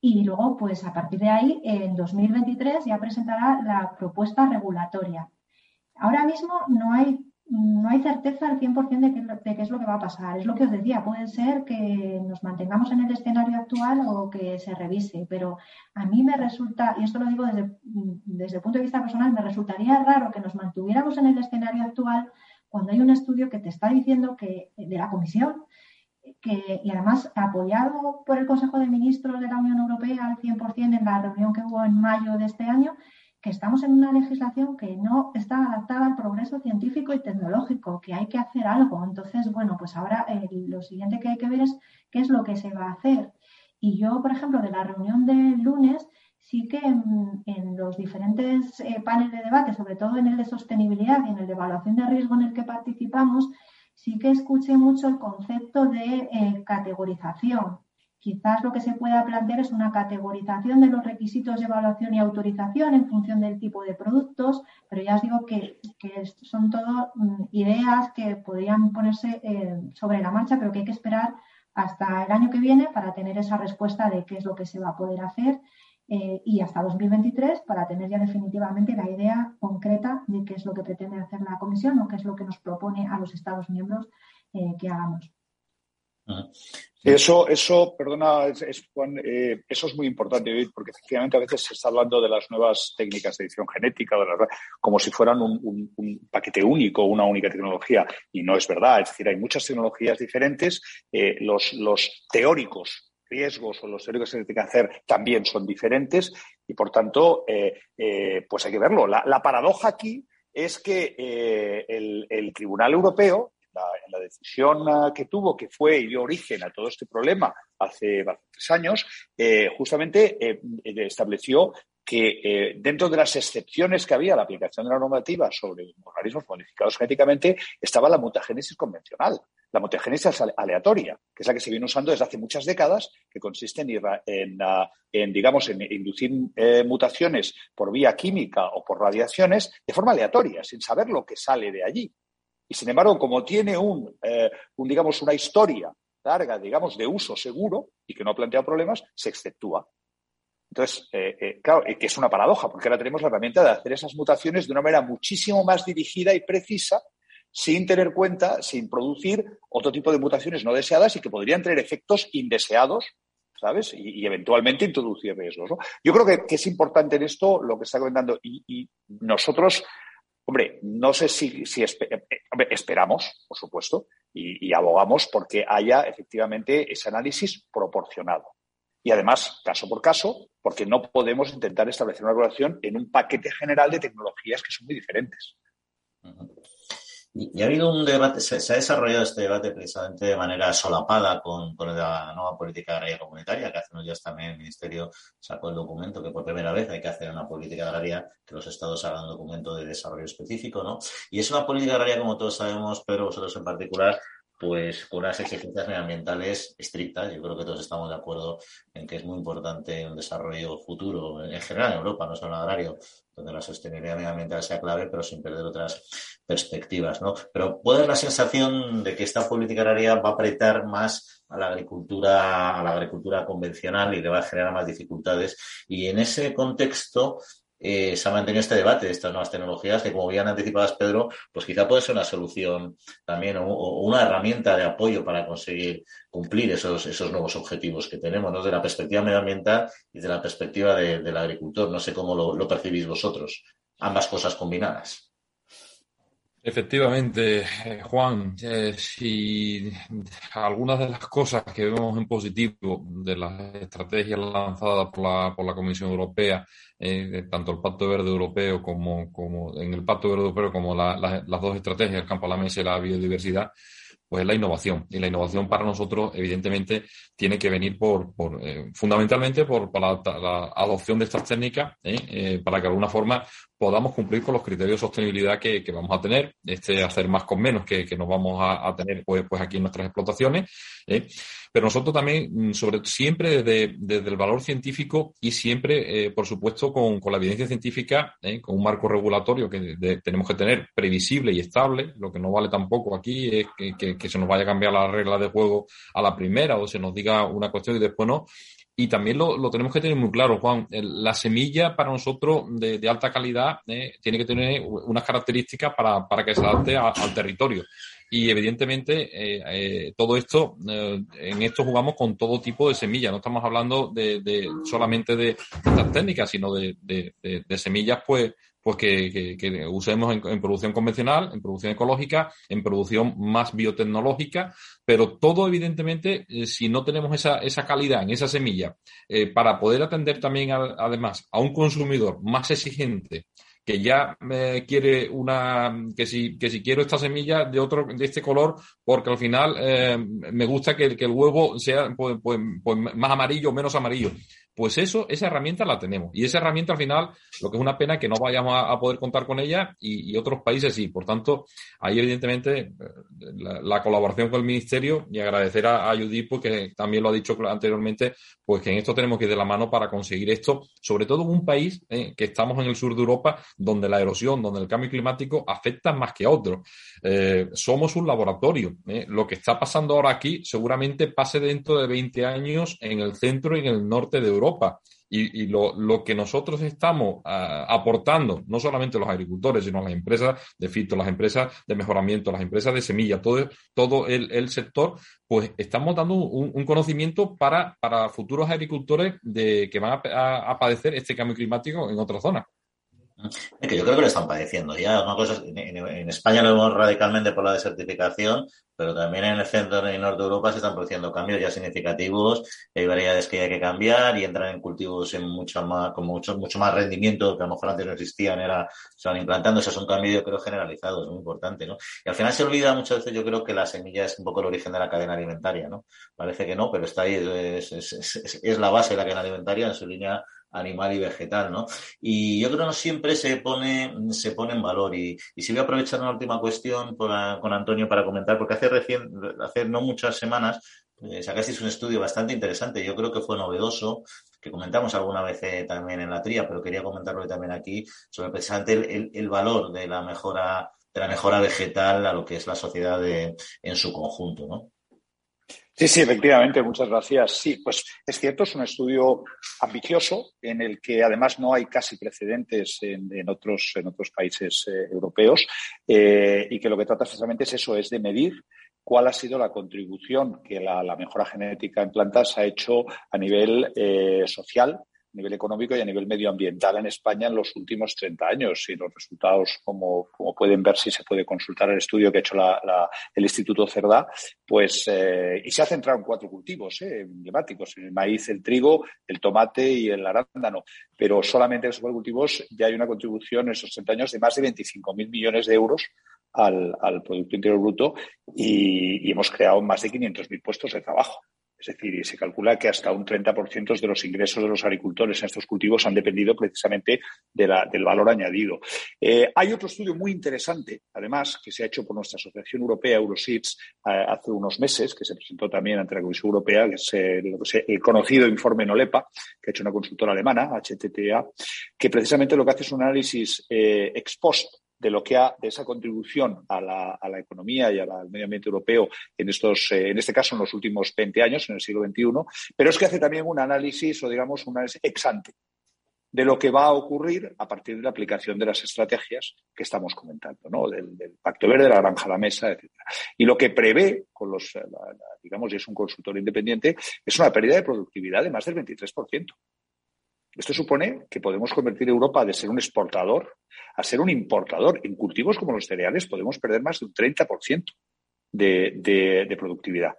y luego, pues a partir de ahí, en 2023 ya presentará la propuesta regulatoria. Ahora mismo no hay, no hay certeza al 100% de, que, de qué es lo que va a pasar. Es lo que os decía, puede ser que nos mantengamos en el escenario actual o que se revise, pero a mí me resulta, y esto lo digo desde, desde el punto de vista personal, me resultaría raro que nos mantuviéramos en el escenario actual cuando hay un estudio que te está diciendo que de la comisión que, y además apoyado por el Consejo de Ministros de la Unión Europea al 100% en la reunión que hubo en mayo de este año, estamos en una legislación que no está adaptada al progreso científico y tecnológico, que hay que hacer algo. Entonces, bueno, pues ahora eh, lo siguiente que hay que ver es qué es lo que se va a hacer. Y yo, por ejemplo, de la reunión del lunes, sí que en, los diferentes eh, paneles de debate, sobre todo en el de sostenibilidad y en el de evaluación de riesgo en el que participamos, sí que escuché mucho el concepto de eh, categorización. Quizás lo que se pueda plantear es una categorización de los requisitos de evaluación y autorización en función del tipo de productos, pero ya os digo que, son todo mm, ideas que podrían ponerse eh, sobre la marcha, pero que hay que esperar hasta el año que viene para tener esa respuesta de qué es lo que se va a poder hacer eh, y hasta 2023 para tener ya definitivamente la idea concreta de qué es lo que pretende hacer la Comisión o qué es lo que nos propone a los Estados miembros eh, que hagamos. Eso, eso, perdona, Juan, eh, eso es muy importante, porque efectivamente a veces se está hablando de las nuevas técnicas de edición genética, como si fueran un, paquete único, una única tecnología, y no es verdad. Es decir, hay muchas tecnologías diferentes. Eh, los, teóricos riesgos o los teóricos que se tienen que hacer también son diferentes y, por tanto, eh, pues hay que verlo. La, paradoja aquí es que el Tribunal Europeo en la decisión ah, que tuvo, que fue y dio origen a todo este problema hace, tres años, eh, justamente eh, estableció que eh, dentro de las excepciones que había la aplicación de la normativa sobre organismos modificados genéticamente estaba la mutagénesis convencional, la mutagénesis aleatoria, que es la que se viene usando desde hace muchas décadas, que consiste en, ah, en digamos, en inducir mutaciones por vía química o por radiaciones de forma aleatoria, sin saber lo que sale de allí. Y sin embargo, como tiene eh, un, digamos, una historia larga, digamos, de uso seguro y que no ha planteado problemas, se exceptúa. Entonces, eh, eh, claro, que es una paradoja, porque ahora tenemos la herramienta de hacer esas mutaciones de una manera muchísimo más dirigida y precisa, sin tener cuenta, sin producir otro tipo de mutaciones no deseadas y que podrían tener efectos indeseados, ¿sabes? Y, eventualmente introducir riesgos. Yo creo que, es importante en esto lo que está comentando y nosotros Hombre, no sé si, eh, esperamos, por supuesto, y, abogamos porque haya efectivamente ese análisis proporcionado. Y además, caso por caso, porque no podemos intentar establecer una regulación en un paquete general de tecnologías que son muy diferentes. Y, ha habido un debate, se, ha desarrollado este debate precisamente de manera solapada con, la nueva política agraria comunitaria, que hace unos días también el Ministerio sacó el documento que por primera vez hay que hacer una política agraria, que los estados hagan un documento de desarrollo específico, ¿no? Y es una política agraria, como todos sabemos, pero vosotros en particular, pues con unas exigencias medioambientales estrictas. Yo creo que todos estamos de acuerdo en que es muy importante un desarrollo futuro en general en Europa, no solo en agrario, donde la sostenibilidad medioambiental sea clave, pero sin perder otras perspectivas, ¿no? Pero puede haber la sensación de que esta política agraria va a apretar más a la agricultura, a la agricultura convencional y le va a generar más dificultades. Y en ese contexto, eh, se ha mantenido este debate de estas nuevas tecnologías que, como bien anticipadas, Pedro, pues quizá puede ser una solución también o, una herramienta de apoyo para conseguir cumplir esos, esos nuevos objetivos que tenemos, ¿no? De la perspectiva medioambiental y de la perspectiva del agricultor. No sé cómo lo percibís vosotros, ambas cosas combinadas. Efectivamente, eh, Juan, eh, si algunas de las cosas que vemos en positivo de las estrategias lanzadas por la, por la Comisión Europea, eh, tanto el Pacto Verde Europeo como, como en el Pacto Verde Europeo como las dos estrategias, el campo a la mesa y la biodiversidad, pues la innovación. Y la innovación para nosotros, evidentemente, tiene que venir por, por eh, fundamentalmente por, la, adopción de estas técnicas, ¿eh? Eh, para que de alguna forma podamos cumplir con los criterios de sostenibilidad que, vamos a tener, este hacer más con menos que, nos vamos a, tener pues, pues aquí en nuestras explotaciones. Pero nosotros también, mm, sobre siempre desde, el valor científico y siempre, por supuesto, con, la evidencia científica, con un marco regulatorio que tenemos que tener previsible y estable. Lo que no vale tampoco aquí es que, que se nos vaya a cambiar la regla de juego a la primera o se nos diga una cuestión y después no. Y también lo, tenemos que tener muy claro, Juan. La semilla para nosotros de, alta calidad eh, tiene que tener unas características para, para que se adapte al territorio. Y evidentemente eh, eh, todo esto, en esto jugamos con todo tipo de semillas. No estamos hablando de, solamente de estas técnicas, sino de, de semillas pues pues que, usemos en, producción convencional, en producción ecológica, en producción más biotecnológica, pero todo evidentemente, eh, si no tenemos esa, esa, calidad en esa semilla, eh, para poder atender también además a un consumidor más exigente, que ya me quiere una, que si, que si quiero esta semilla de otro, de este color, porque al final eh, me gusta que, que, el huevo sea pues, pues, pues más amarillo menos amarillo Pues eso, esa herramienta la tenemos. Y esa herramienta al final, lo que es una pena es que no vayamos a, poder contar con ella y, otros países sí. Por tanto, ahí evidentemente eh, la, colaboración con el Ministerio y agradecer a, a Judith, porque también lo ha dicho anteriormente, pues que en esto tenemos que ir de la mano para conseguir esto, sobre todo en un país eh, que estamos en el sur de Europa, donde la erosión, donde el cambio climático afecta más que a otros. Eh, somos un laboratorio. Lo que está pasando ahora aquí seguramente pase dentro de 20 años en el centro y en el norte de Europa y, lo, que nosotros estamos ah, aportando, no solamente los agricultores, sino las empresas de fito, las empresas de mejoramiento, las empresas de semilla, todo, todo el, sector, pues estamos dando un, conocimiento para, para, futuros agricultores de que van a, padecer este cambio climático en otras zonas. Es que yo creo que lo están padeciendo. Ya una cosa, en, España lo vemos radicalmente por la desertificación, pero también en el centro y norte de Europa se están produciendo cambios ya significativos. Hay variedades que hay que cambiar y entran en cultivos en mucho más, con mucho, mucho más rendimiento que a lo mejor antes no existían, era, se van implantando. Eso es un cambio, yo creo, generalizado, es muy importante, ¿no? Y al final se olvida muchas veces, yo creo que la semilla es un poco el origen de la cadena alimentaria, ¿no? Parece que no, pero está ahí, es, es, es la base de la cadena alimentaria en su línea animal y vegetal, ¿no? Y yo creo que no siempre se pone, se pone en valor. Y, y si voy a aprovechar una última cuestión con Antonio para comentar, porque hace recién, hace no muchas semanas, eh, sacasteis un estudio bastante interesante, yo creo que fue novedoso, que comentamos alguna vez eh, también en la tría, pero quería comentarlo también aquí, sobre el, el, valor de la mejora, de la mejora vegetal a lo que es la sociedad en su conjunto, ¿no? Sí, sí, efectivamente, muchas gracias. Sí, pues es cierto, es un estudio ambicioso en el que además no hay casi precedentes en, otros, países eh, europeos eh, y que lo que trata precisamente es eso, es de medir cuál ha sido la contribución que la, mejora genética en plantas ha hecho a nivel eh, social nivel económico y a nivel medioambiental en España en los últimos 30 años. Y los resultados, como, pueden ver si se puede consultar el estudio que ha hecho la, el Instituto Cerdá, pues, eh, y se ha centrado en cuatro cultivos eh, el maíz, el trigo, el tomate y el arándano. Pero solamente en esos cuatro cultivos ya hay una contribución en esos 30 años de más de 25.000 millones de euros al, al Producto Interior Bruto y, y hemos creado más de 500.000 puestos de trabajo. Es decir, se calcula que hasta un 30% de los ingresos de los agricultores en estos cultivos han dependido precisamente del valor añadido. Eh, hay otro estudio muy interesante, además, que se ha hecho por nuestra Asociación Europea, Euroseeds, eh, hace unos meses, que se presentó también ante la Comisión Europea, que es el, conocido informe NOLEPA, que ha hecho una consultora alemana, HTTA, que precisamente lo que hace es un análisis eh, ex post de lo que ha, de esa contribución a la, a la economía y al medio ambiente europeo en estos, eh, en este caso en los últimos 20 años, en el siglo XXI, pero es que hace también un análisis o digamos un análisis ex ante de lo que va a ocurrir a partir de la aplicación de las estrategias que estamos comentando, ¿no? Del, Pacto Verde, la granja a la mesa, etc. Y lo que prevé, con los, digamos, y es un consultor independiente, es una pérdida de productividad de más del 23%. Esto supone que podemos convertir Europa de ser un exportador a ser un importador. En cultivos como los cereales podemos perder más de un 30% de, productividad.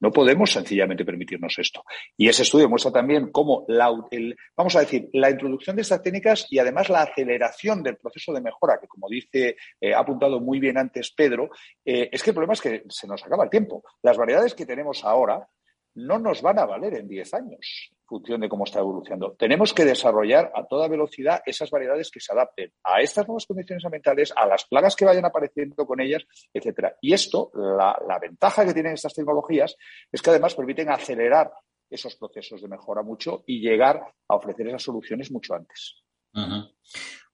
No podemos sencillamente permitirnos esto. Y ese estudio muestra también cómo, la, vamos a decir, la introducción de estas técnicas y además la aceleración del proceso de mejora, que como dice, eh, ha apuntado muy bien antes Pedro, eh, es que el problema es que se nos acaba el tiempo. Las variedades que tenemos ahora no nos van a valer en 10 años función de cómo está evolucionando. Tenemos que desarrollar a toda velocidad esas variedades que se adapten a estas nuevas condiciones ambientales, a las plagas que vayan apareciendo con ellas, etcétera. Y esto, la, ventaja que tienen estas tecnologías es que además permiten acelerar esos procesos de mejora mucho y llegar a ofrecer esas soluciones mucho antes.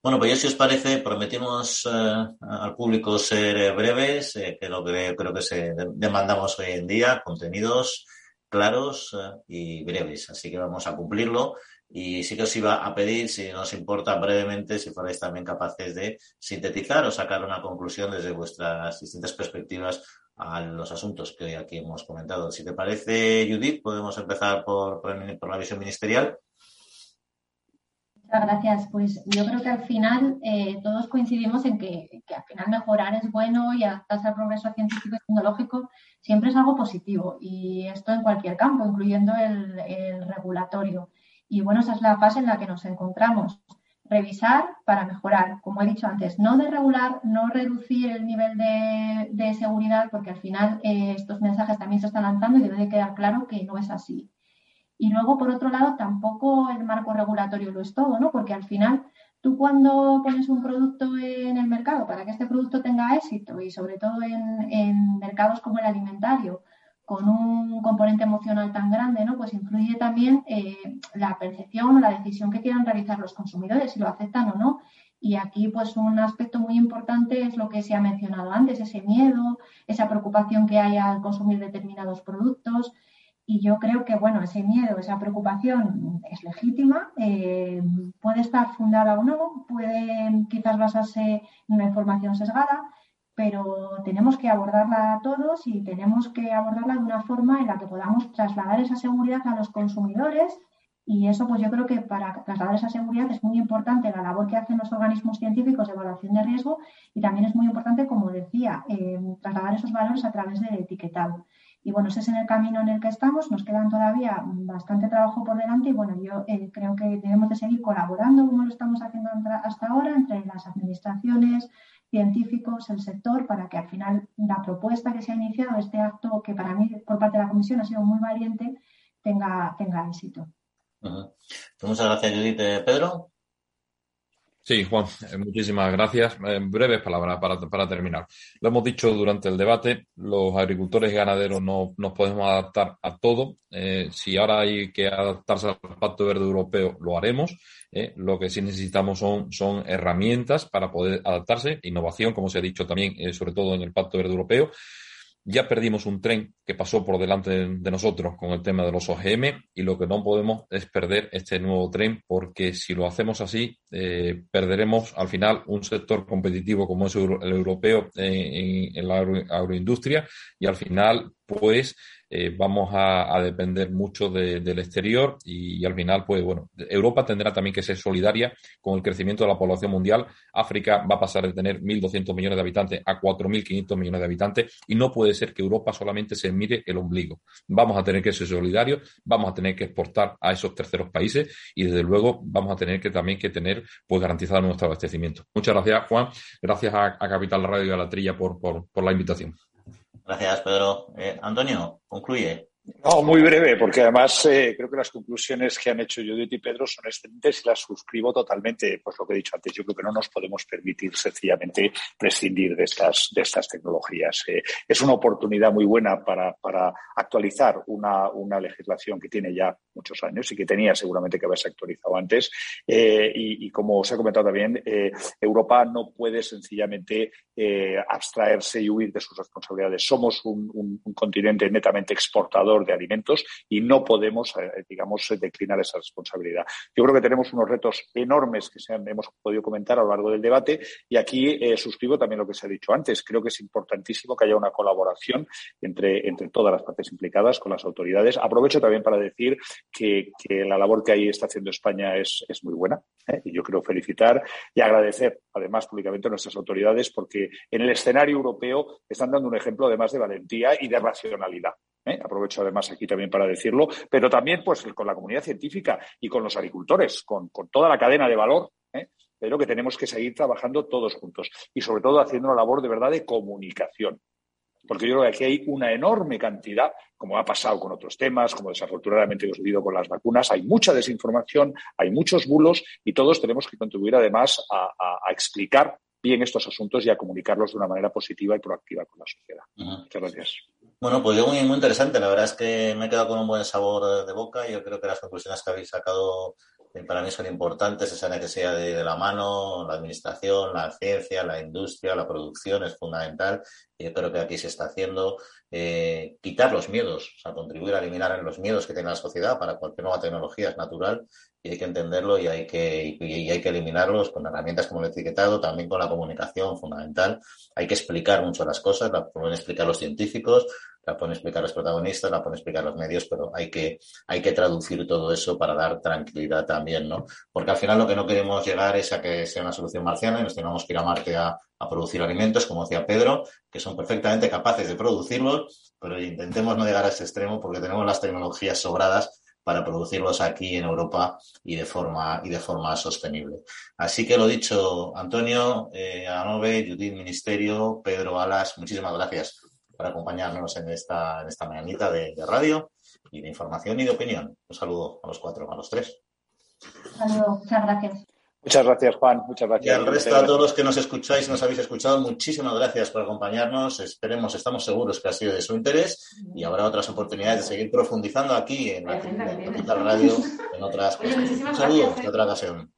Bueno, pues ya si os parece, prometimos eh, al público ser breves, eh, que lo que creo que se demandamos hoy en día, contenidos claros eh, y breves, así que vamos a cumplirlo. Y sí que os iba a pedir, si nos importa brevemente, si fuerais también capaces de sintetizar o sacar una conclusión desde vuestras distintas perspectivas a los asuntos que aquí hemos comentado. Si te parece, Judith, podemos empezar por, por la visión ministerial. Muchas gracias. Pues yo creo que al final eh, todos coincidimos en que, al final mejorar es bueno y adaptarse al progreso científico y tecnológico siempre es algo positivo y esto en cualquier campo, incluyendo el, regulatorio. Y bueno, esa es la fase en la que nos encontramos. Revisar para mejorar, como he dicho antes, no de regular, no reducir el nivel de, seguridad, porque al final eh, estos mensajes también se están lanzando y debe de quedar claro que no es así. Y luego, por otro lado, tampoco el marco regulatorio lo es todo, ¿no? Porque al final Tú cuando pones un producto en el mercado, para que este producto tenga éxito y sobre todo en, mercados como el alimentario, con un componente emocional tan grande, ¿no? Pues influye también eh, la percepción o la decisión que quieran realizar los consumidores, si lo aceptan o no. Y aquí, pues, un aspecto muy importante es lo que se ha mencionado antes, ese miedo, esa preocupación que hay al consumir determinados productos, y yo creo que, bueno, ese miedo, esa preocupación es legítima, eh, puede estar fundada o no, puede quizás basarse en una información sesgada, pero tenemos que abordarla todos y tenemos que abordarla de una forma en la que podamos trasladar esa seguridad a los consumidores. Y eso, pues yo creo que para trasladar esa seguridad es muy importante la labor que hacen los organismos científicos de evaluación de riesgo y también es muy importante, como decía, eh, trasladar esos valores a través del etiquetado. Y bueno, ese es en el camino en el que estamos, nos quedan todavía bastante trabajo por delante y bueno, yo eh, creo que debemos de seguir colaborando como lo estamos haciendo hasta ahora entre las administraciones, científicos, el sector, para que al final la propuesta que se ha iniciado, este acto que para mí por parte de la Comisión ha sido muy valiente, tenga, tenga éxito. Muchas gracias, Judith. Eh, Pedro. Sí, Juan, eh, muchísimas gracias. En breves palabras para, terminar. Lo hemos dicho durante el debate, los agricultores y ganaderos no nos podemos adaptar a todo. Eh, si ahora hay que adaptarse al Pacto Verde Europeo, lo haremos. Eh. Lo que sí necesitamos son, son herramientas para poder adaptarse, innovación, como se ha dicho también, sobre todo en el Pacto Verde Europeo. Ya perdimos un tren que pasó por delante de nosotros con el tema de los OGM y lo que no podemos es perder este nuevo tren porque si lo hacemos así eh, perderemos al final un sector competitivo como es el europeo en, la agroindustria y al final pues eh, vamos a, depender mucho del exterior y, al final, pues bueno, Europa tendrá también que ser solidaria con el crecimiento de la población mundial. África va a pasar de tener 1.200 millones de habitantes a 4.500 millones de habitantes y no puede ser que Europa solamente se mire el ombligo. Vamos a tener que ser solidarios, vamos a tener que exportar a esos terceros países y desde luego vamos a tener que también que tener pues garantizado nuestro abastecimiento. Muchas gracias, Juan. Gracias a, Capital Radio y a la Trilla por, por la invitación. Gracias, Pedro. Eh, Antonio, concluye. No, muy breve, porque además eh, creo que las conclusiones que han hecho Judith y Pedro son excelentes y las suscribo totalmente. Pues lo que he dicho antes, yo creo que no nos podemos permitir sencillamente prescindir de estas, de estas tecnologías. Eh, es una oportunidad muy buena para, para actualizar una, una, legislación que tiene ya muchos años y que tenía seguramente que haberse actualizado antes. Eh, y, como os he comentado también, Europa no puede sencillamente abstraerse y huir de sus responsabilidades. Somos un, un continente netamente exportador de alimentos y no podemos, eh, digamos, declinar esa responsabilidad. Yo creo que tenemos unos retos enormes que hemos podido comentar a lo largo del debate y aquí eh, suscribo también lo que se ha dicho antes. Creo que es importantísimo que haya una colaboración entre, entre todas las partes implicadas con las autoridades. Aprovecho también para decir que, la labor que ahí está haciendo España es, es muy buena ¿eh? y yo quiero felicitar y agradecer además públicamente a nuestras autoridades porque en el escenario europeo están dando un ejemplo además de valentía y de racionalidad. ¿Eh? aprovecho además aquí también para decirlo, pero también pues con la comunidad científica y con los agricultores, con, toda la cadena de valor, ¿eh? pero que tenemos que seguir trabajando todos juntos y sobre todo haciendo una labor de verdad de comunicación. Porque yo creo que aquí hay una enorme cantidad, como ha pasado con otros temas, como desafortunadamente hemos vivido con las vacunas, hay mucha desinformación, hay muchos bulos y todos tenemos que contribuir además a, explicar bien estos asuntos y a comunicarlos de una manera positiva y proactiva con la sociedad. Muchas gracias. Bueno, pues yo muy, muy interesante. La verdad es que me he quedado con un buen sabor de boca. Yo creo que las conclusiones que habéis sacado eh, para mí son importantes. Esa necesidad de, de la mano, la administración, la ciencia, la industria, la producción es fundamental. Y yo creo que aquí se está haciendo eh, quitar los miedos, o sea, contribuir a eliminar los miedos que tiene la sociedad para cualquier nueva tecnología es natural y hay que entenderlo y hay que, y hay que eliminarlos con herramientas como el etiquetado, también con la comunicación fundamental. Hay que explicar mucho las cosas, la pueden explicar los científicos, la pueden explicar los protagonistas, la pueden explicar los medios, pero hay que, hay que traducir todo eso para dar tranquilidad también, ¿no? Porque al final lo que no queremos llegar es a que sea una solución marciana y nos tengamos que ir a Marte a, a producir alimentos, como decía Pedro, que son perfectamente capaces de producirlos, pero intentemos no llegar a ese extremo porque tenemos las tecnologías sobradas para producirlos aquí en Europa y de forma, y de forma sostenible. Así que lo dicho, Antonio, eh, Anove, Judith Ministerio, Pedro Alas, muchísimas gracias. Por acompañarnos en esta, en esta mañanita de, radio y de información y de opinión. Un saludo a los cuatro, a los tres. Saludo, muchas gracias. Muchas gracias, Juan. Muchas gracias. Y al resto, a todos los que nos escucháis, nos habéis escuchado, muchísimas gracias por acompañarnos. Esperemos, estamos seguros que ha sido de su interés y habrá otras oportunidades de seguir profundizando aquí en la Radio en otras cosas. Un saludo, de otra ocasión.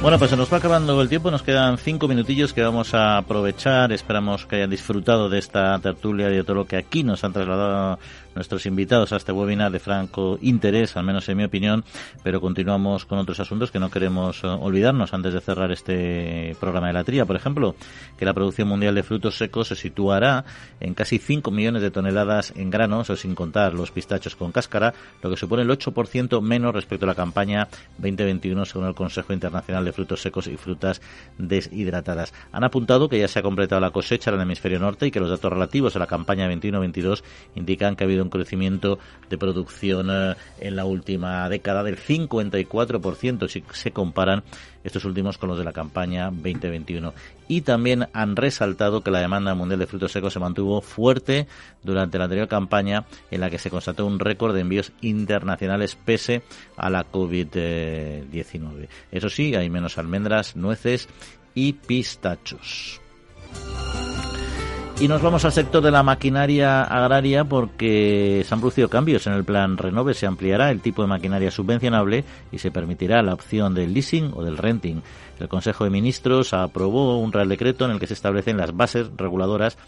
Bueno, pues se nos va acabando el tiempo, nos quedan cinco minutillos que vamos a aprovechar. Esperamos que hayan disfrutado de esta tertulia y de todo lo que aquí nos han trasladado nuestros invitados a este webinar de franco interés, al menos en mi opinión, pero continuamos con otros asuntos que no queremos eh, olvidarnos antes de cerrar este programa de la tría. Por ejemplo, que la producción mundial de frutos secos se situará en casi 5 millones de toneladas en granos, o sin contar los pistachos con cáscara, lo que supone el 8% menos respecto a la campaña 2021 según el Consejo Internacional de Frutos Secos y Frutas Deshidratadas. Han apuntado que ya se ha completado la cosecha en el hemisferio norte y que los datos relativos a la campaña 21-22 indican que ha habido un crecimiento de producción eh, en la última década del 54% si se comparan estos últimos con los de la campaña 2021. Y también han resaltado que la demanda mundial de frutos secos se mantuvo fuerte durante la anterior campaña en la que se constató un récord de envíos internacionales pese a la COVID-19. Eso sí, hay menos almendras, nueces y pistachos. Y nos vamos al sector de la maquinaria agraria porque se han producido cambios en el plan Renove. Se ampliará el tipo de maquinaria subvencionable y se permitirá la opción del leasing o del renting. El Consejo de Ministros aprobó un Real Decreto en el que se establecen las bases reguladoras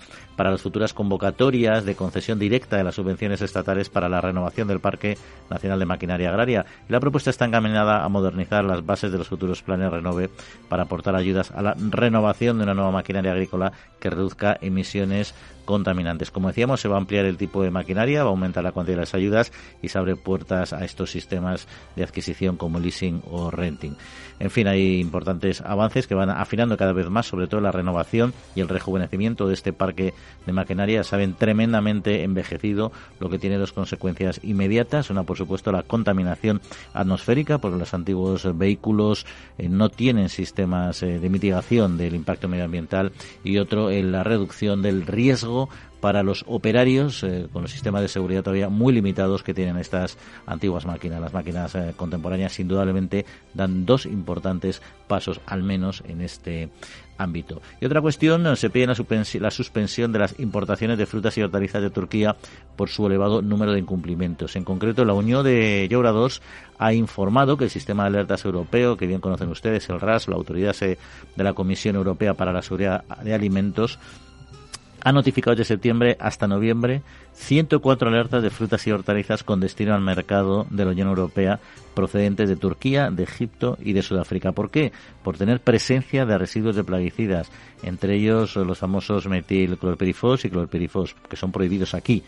para las futuras convocatorias de concesión directa de las subvenciones estatales para la renovación del Parque Nacional de Maquinaria Agraria. Y la propuesta está encaminada a modernizar las bases de los futuros planes Renove para aportar ayudas a la renovación de una nueva maquinaria agrícola que reduzca emisiones contaminantes. Como decíamos, se va a ampliar el tipo de maquinaria, va a aumentar la cantidad de las ayudas y se abre puertas a estos sistemas de adquisición como leasing o renting. En fin, hay importantes avances que van afinando cada vez más, sobre todo la renovación y el rejuvenecimiento de este parque de maquinaria. Saben tremendamente envejecido, lo que tiene dos consecuencias inmediatas. Una, por supuesto, la contaminación atmosférica, porque los antiguos vehículos eh, no tienen sistemas eh, de mitigación del impacto medioambiental y otro, en la reducción del riesgo para los operarios eh, con los sistemas de seguridad todavía muy limitados que tienen estas antiguas máquinas. Las máquinas eh, contemporáneas indudablemente dan dos importantes pasos al menos en este ámbito. Y otra cuestión, se pide la, suspensión de las importaciones de frutas y hortalizas de Turquía por su elevado número de incumplimientos. En concreto, la Unión de Llorados ha informado que el sistema de alertas europeo, que bien conocen ustedes, el RAS, la autoridad de la Comisión Europea para la Seguridad de Alimentos, ha notificado desde septiembre hasta noviembre 104 alertas de frutas y hortalizas con destino al mercado de la Unión Europea procedentes de Turquía, de Egipto y de Sudáfrica. ¿Por qué? Por tener presencia de residuos de plaguicidas, entre ellos los famosos metilclorpirifos y clorpirifos, que son prohibidos aquí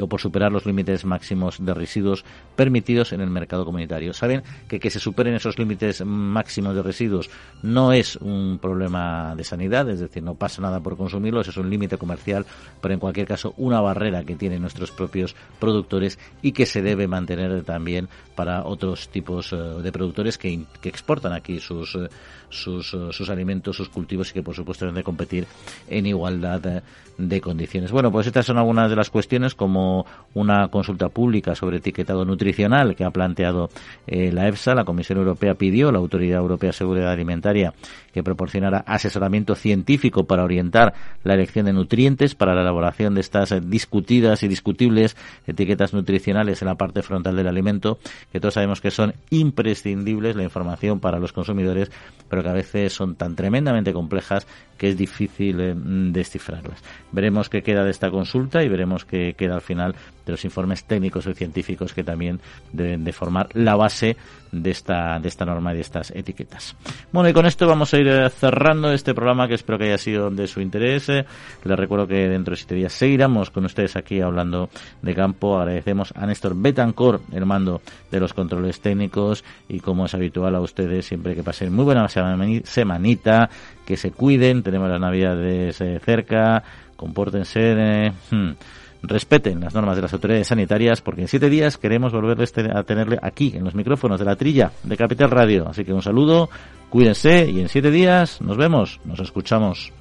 o por superar los límites máximos de residuos permitidos en el mercado comunitario. Saben que que se superen esos límites máximos de residuos no es un problema de sanidad, es decir, no pasa nada por consumirlos, es un límite comercial, pero en cualquier caso una barrera que tienen nuestros propios productores y que se debe mantener también para otros tipos eh, de productores que, exportan aquí sus, eh, sus, eh, sus, alimentos, sus cultivos y que por supuesto deben de competir en igualdad de condiciones. Bueno, pues estas son algunas de las cuestiones como una consulta pública sobre etiquetado nutricional que ha planteado la EFSA. La Comisión Europea pidió, la Autoridad Europea de Seguridad Alimentaria, que proporcionara asesoramiento científico para orientar la elección de nutrientes para la elaboración de estas discutidas y discutibles etiquetas nutricionales en la parte frontal del alimento que todos sabemos que son imprescindibles la información para los consumidores, pero que a veces son tan tremendamente complejas que es difícil eh, descifrarlas. Veremos qué queda de esta consulta y veremos qué queda al final de los informes técnicos y científicos que también deben de formar la base de esta, de esta norma y de estas etiquetas. Bueno, y con esto vamos a ir eh, cerrando este programa que espero que haya sido de su interés. Les recuerdo que dentro de siete días seguiremos con ustedes aquí hablando de campo. Agradecemos a Néstor Betancor, el mando de los controles técnicos y como es habitual a ustedes siempre que pasen muy buena semanita, que se cuiden, tenemos las navidades eh, cerca, compórtense. Hmm, respeten las normas de las autoridades sanitarias, porque en siete días queremos volver a tenerle aquí, en los micrófonos de la trilla de Capital Radio. Así que un saludo, cuídense y en siete días nos vemos, nos escuchamos.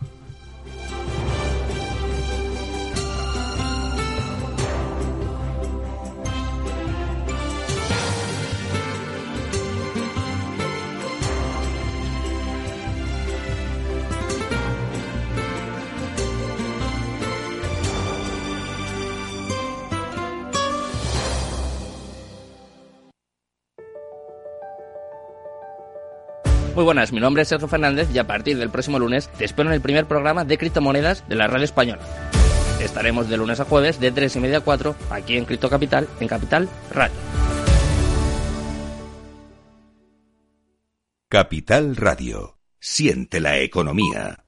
Muy buenas, mi nombre es Sergio Fernández y a partir del próximo lunes te espero en el primer programa de criptomonedas de la radio española. Estaremos de lunes a jueves de 3 y media a 4 aquí en Cripto Capital, en Capital Radio. Capital Radio. Siente la economía.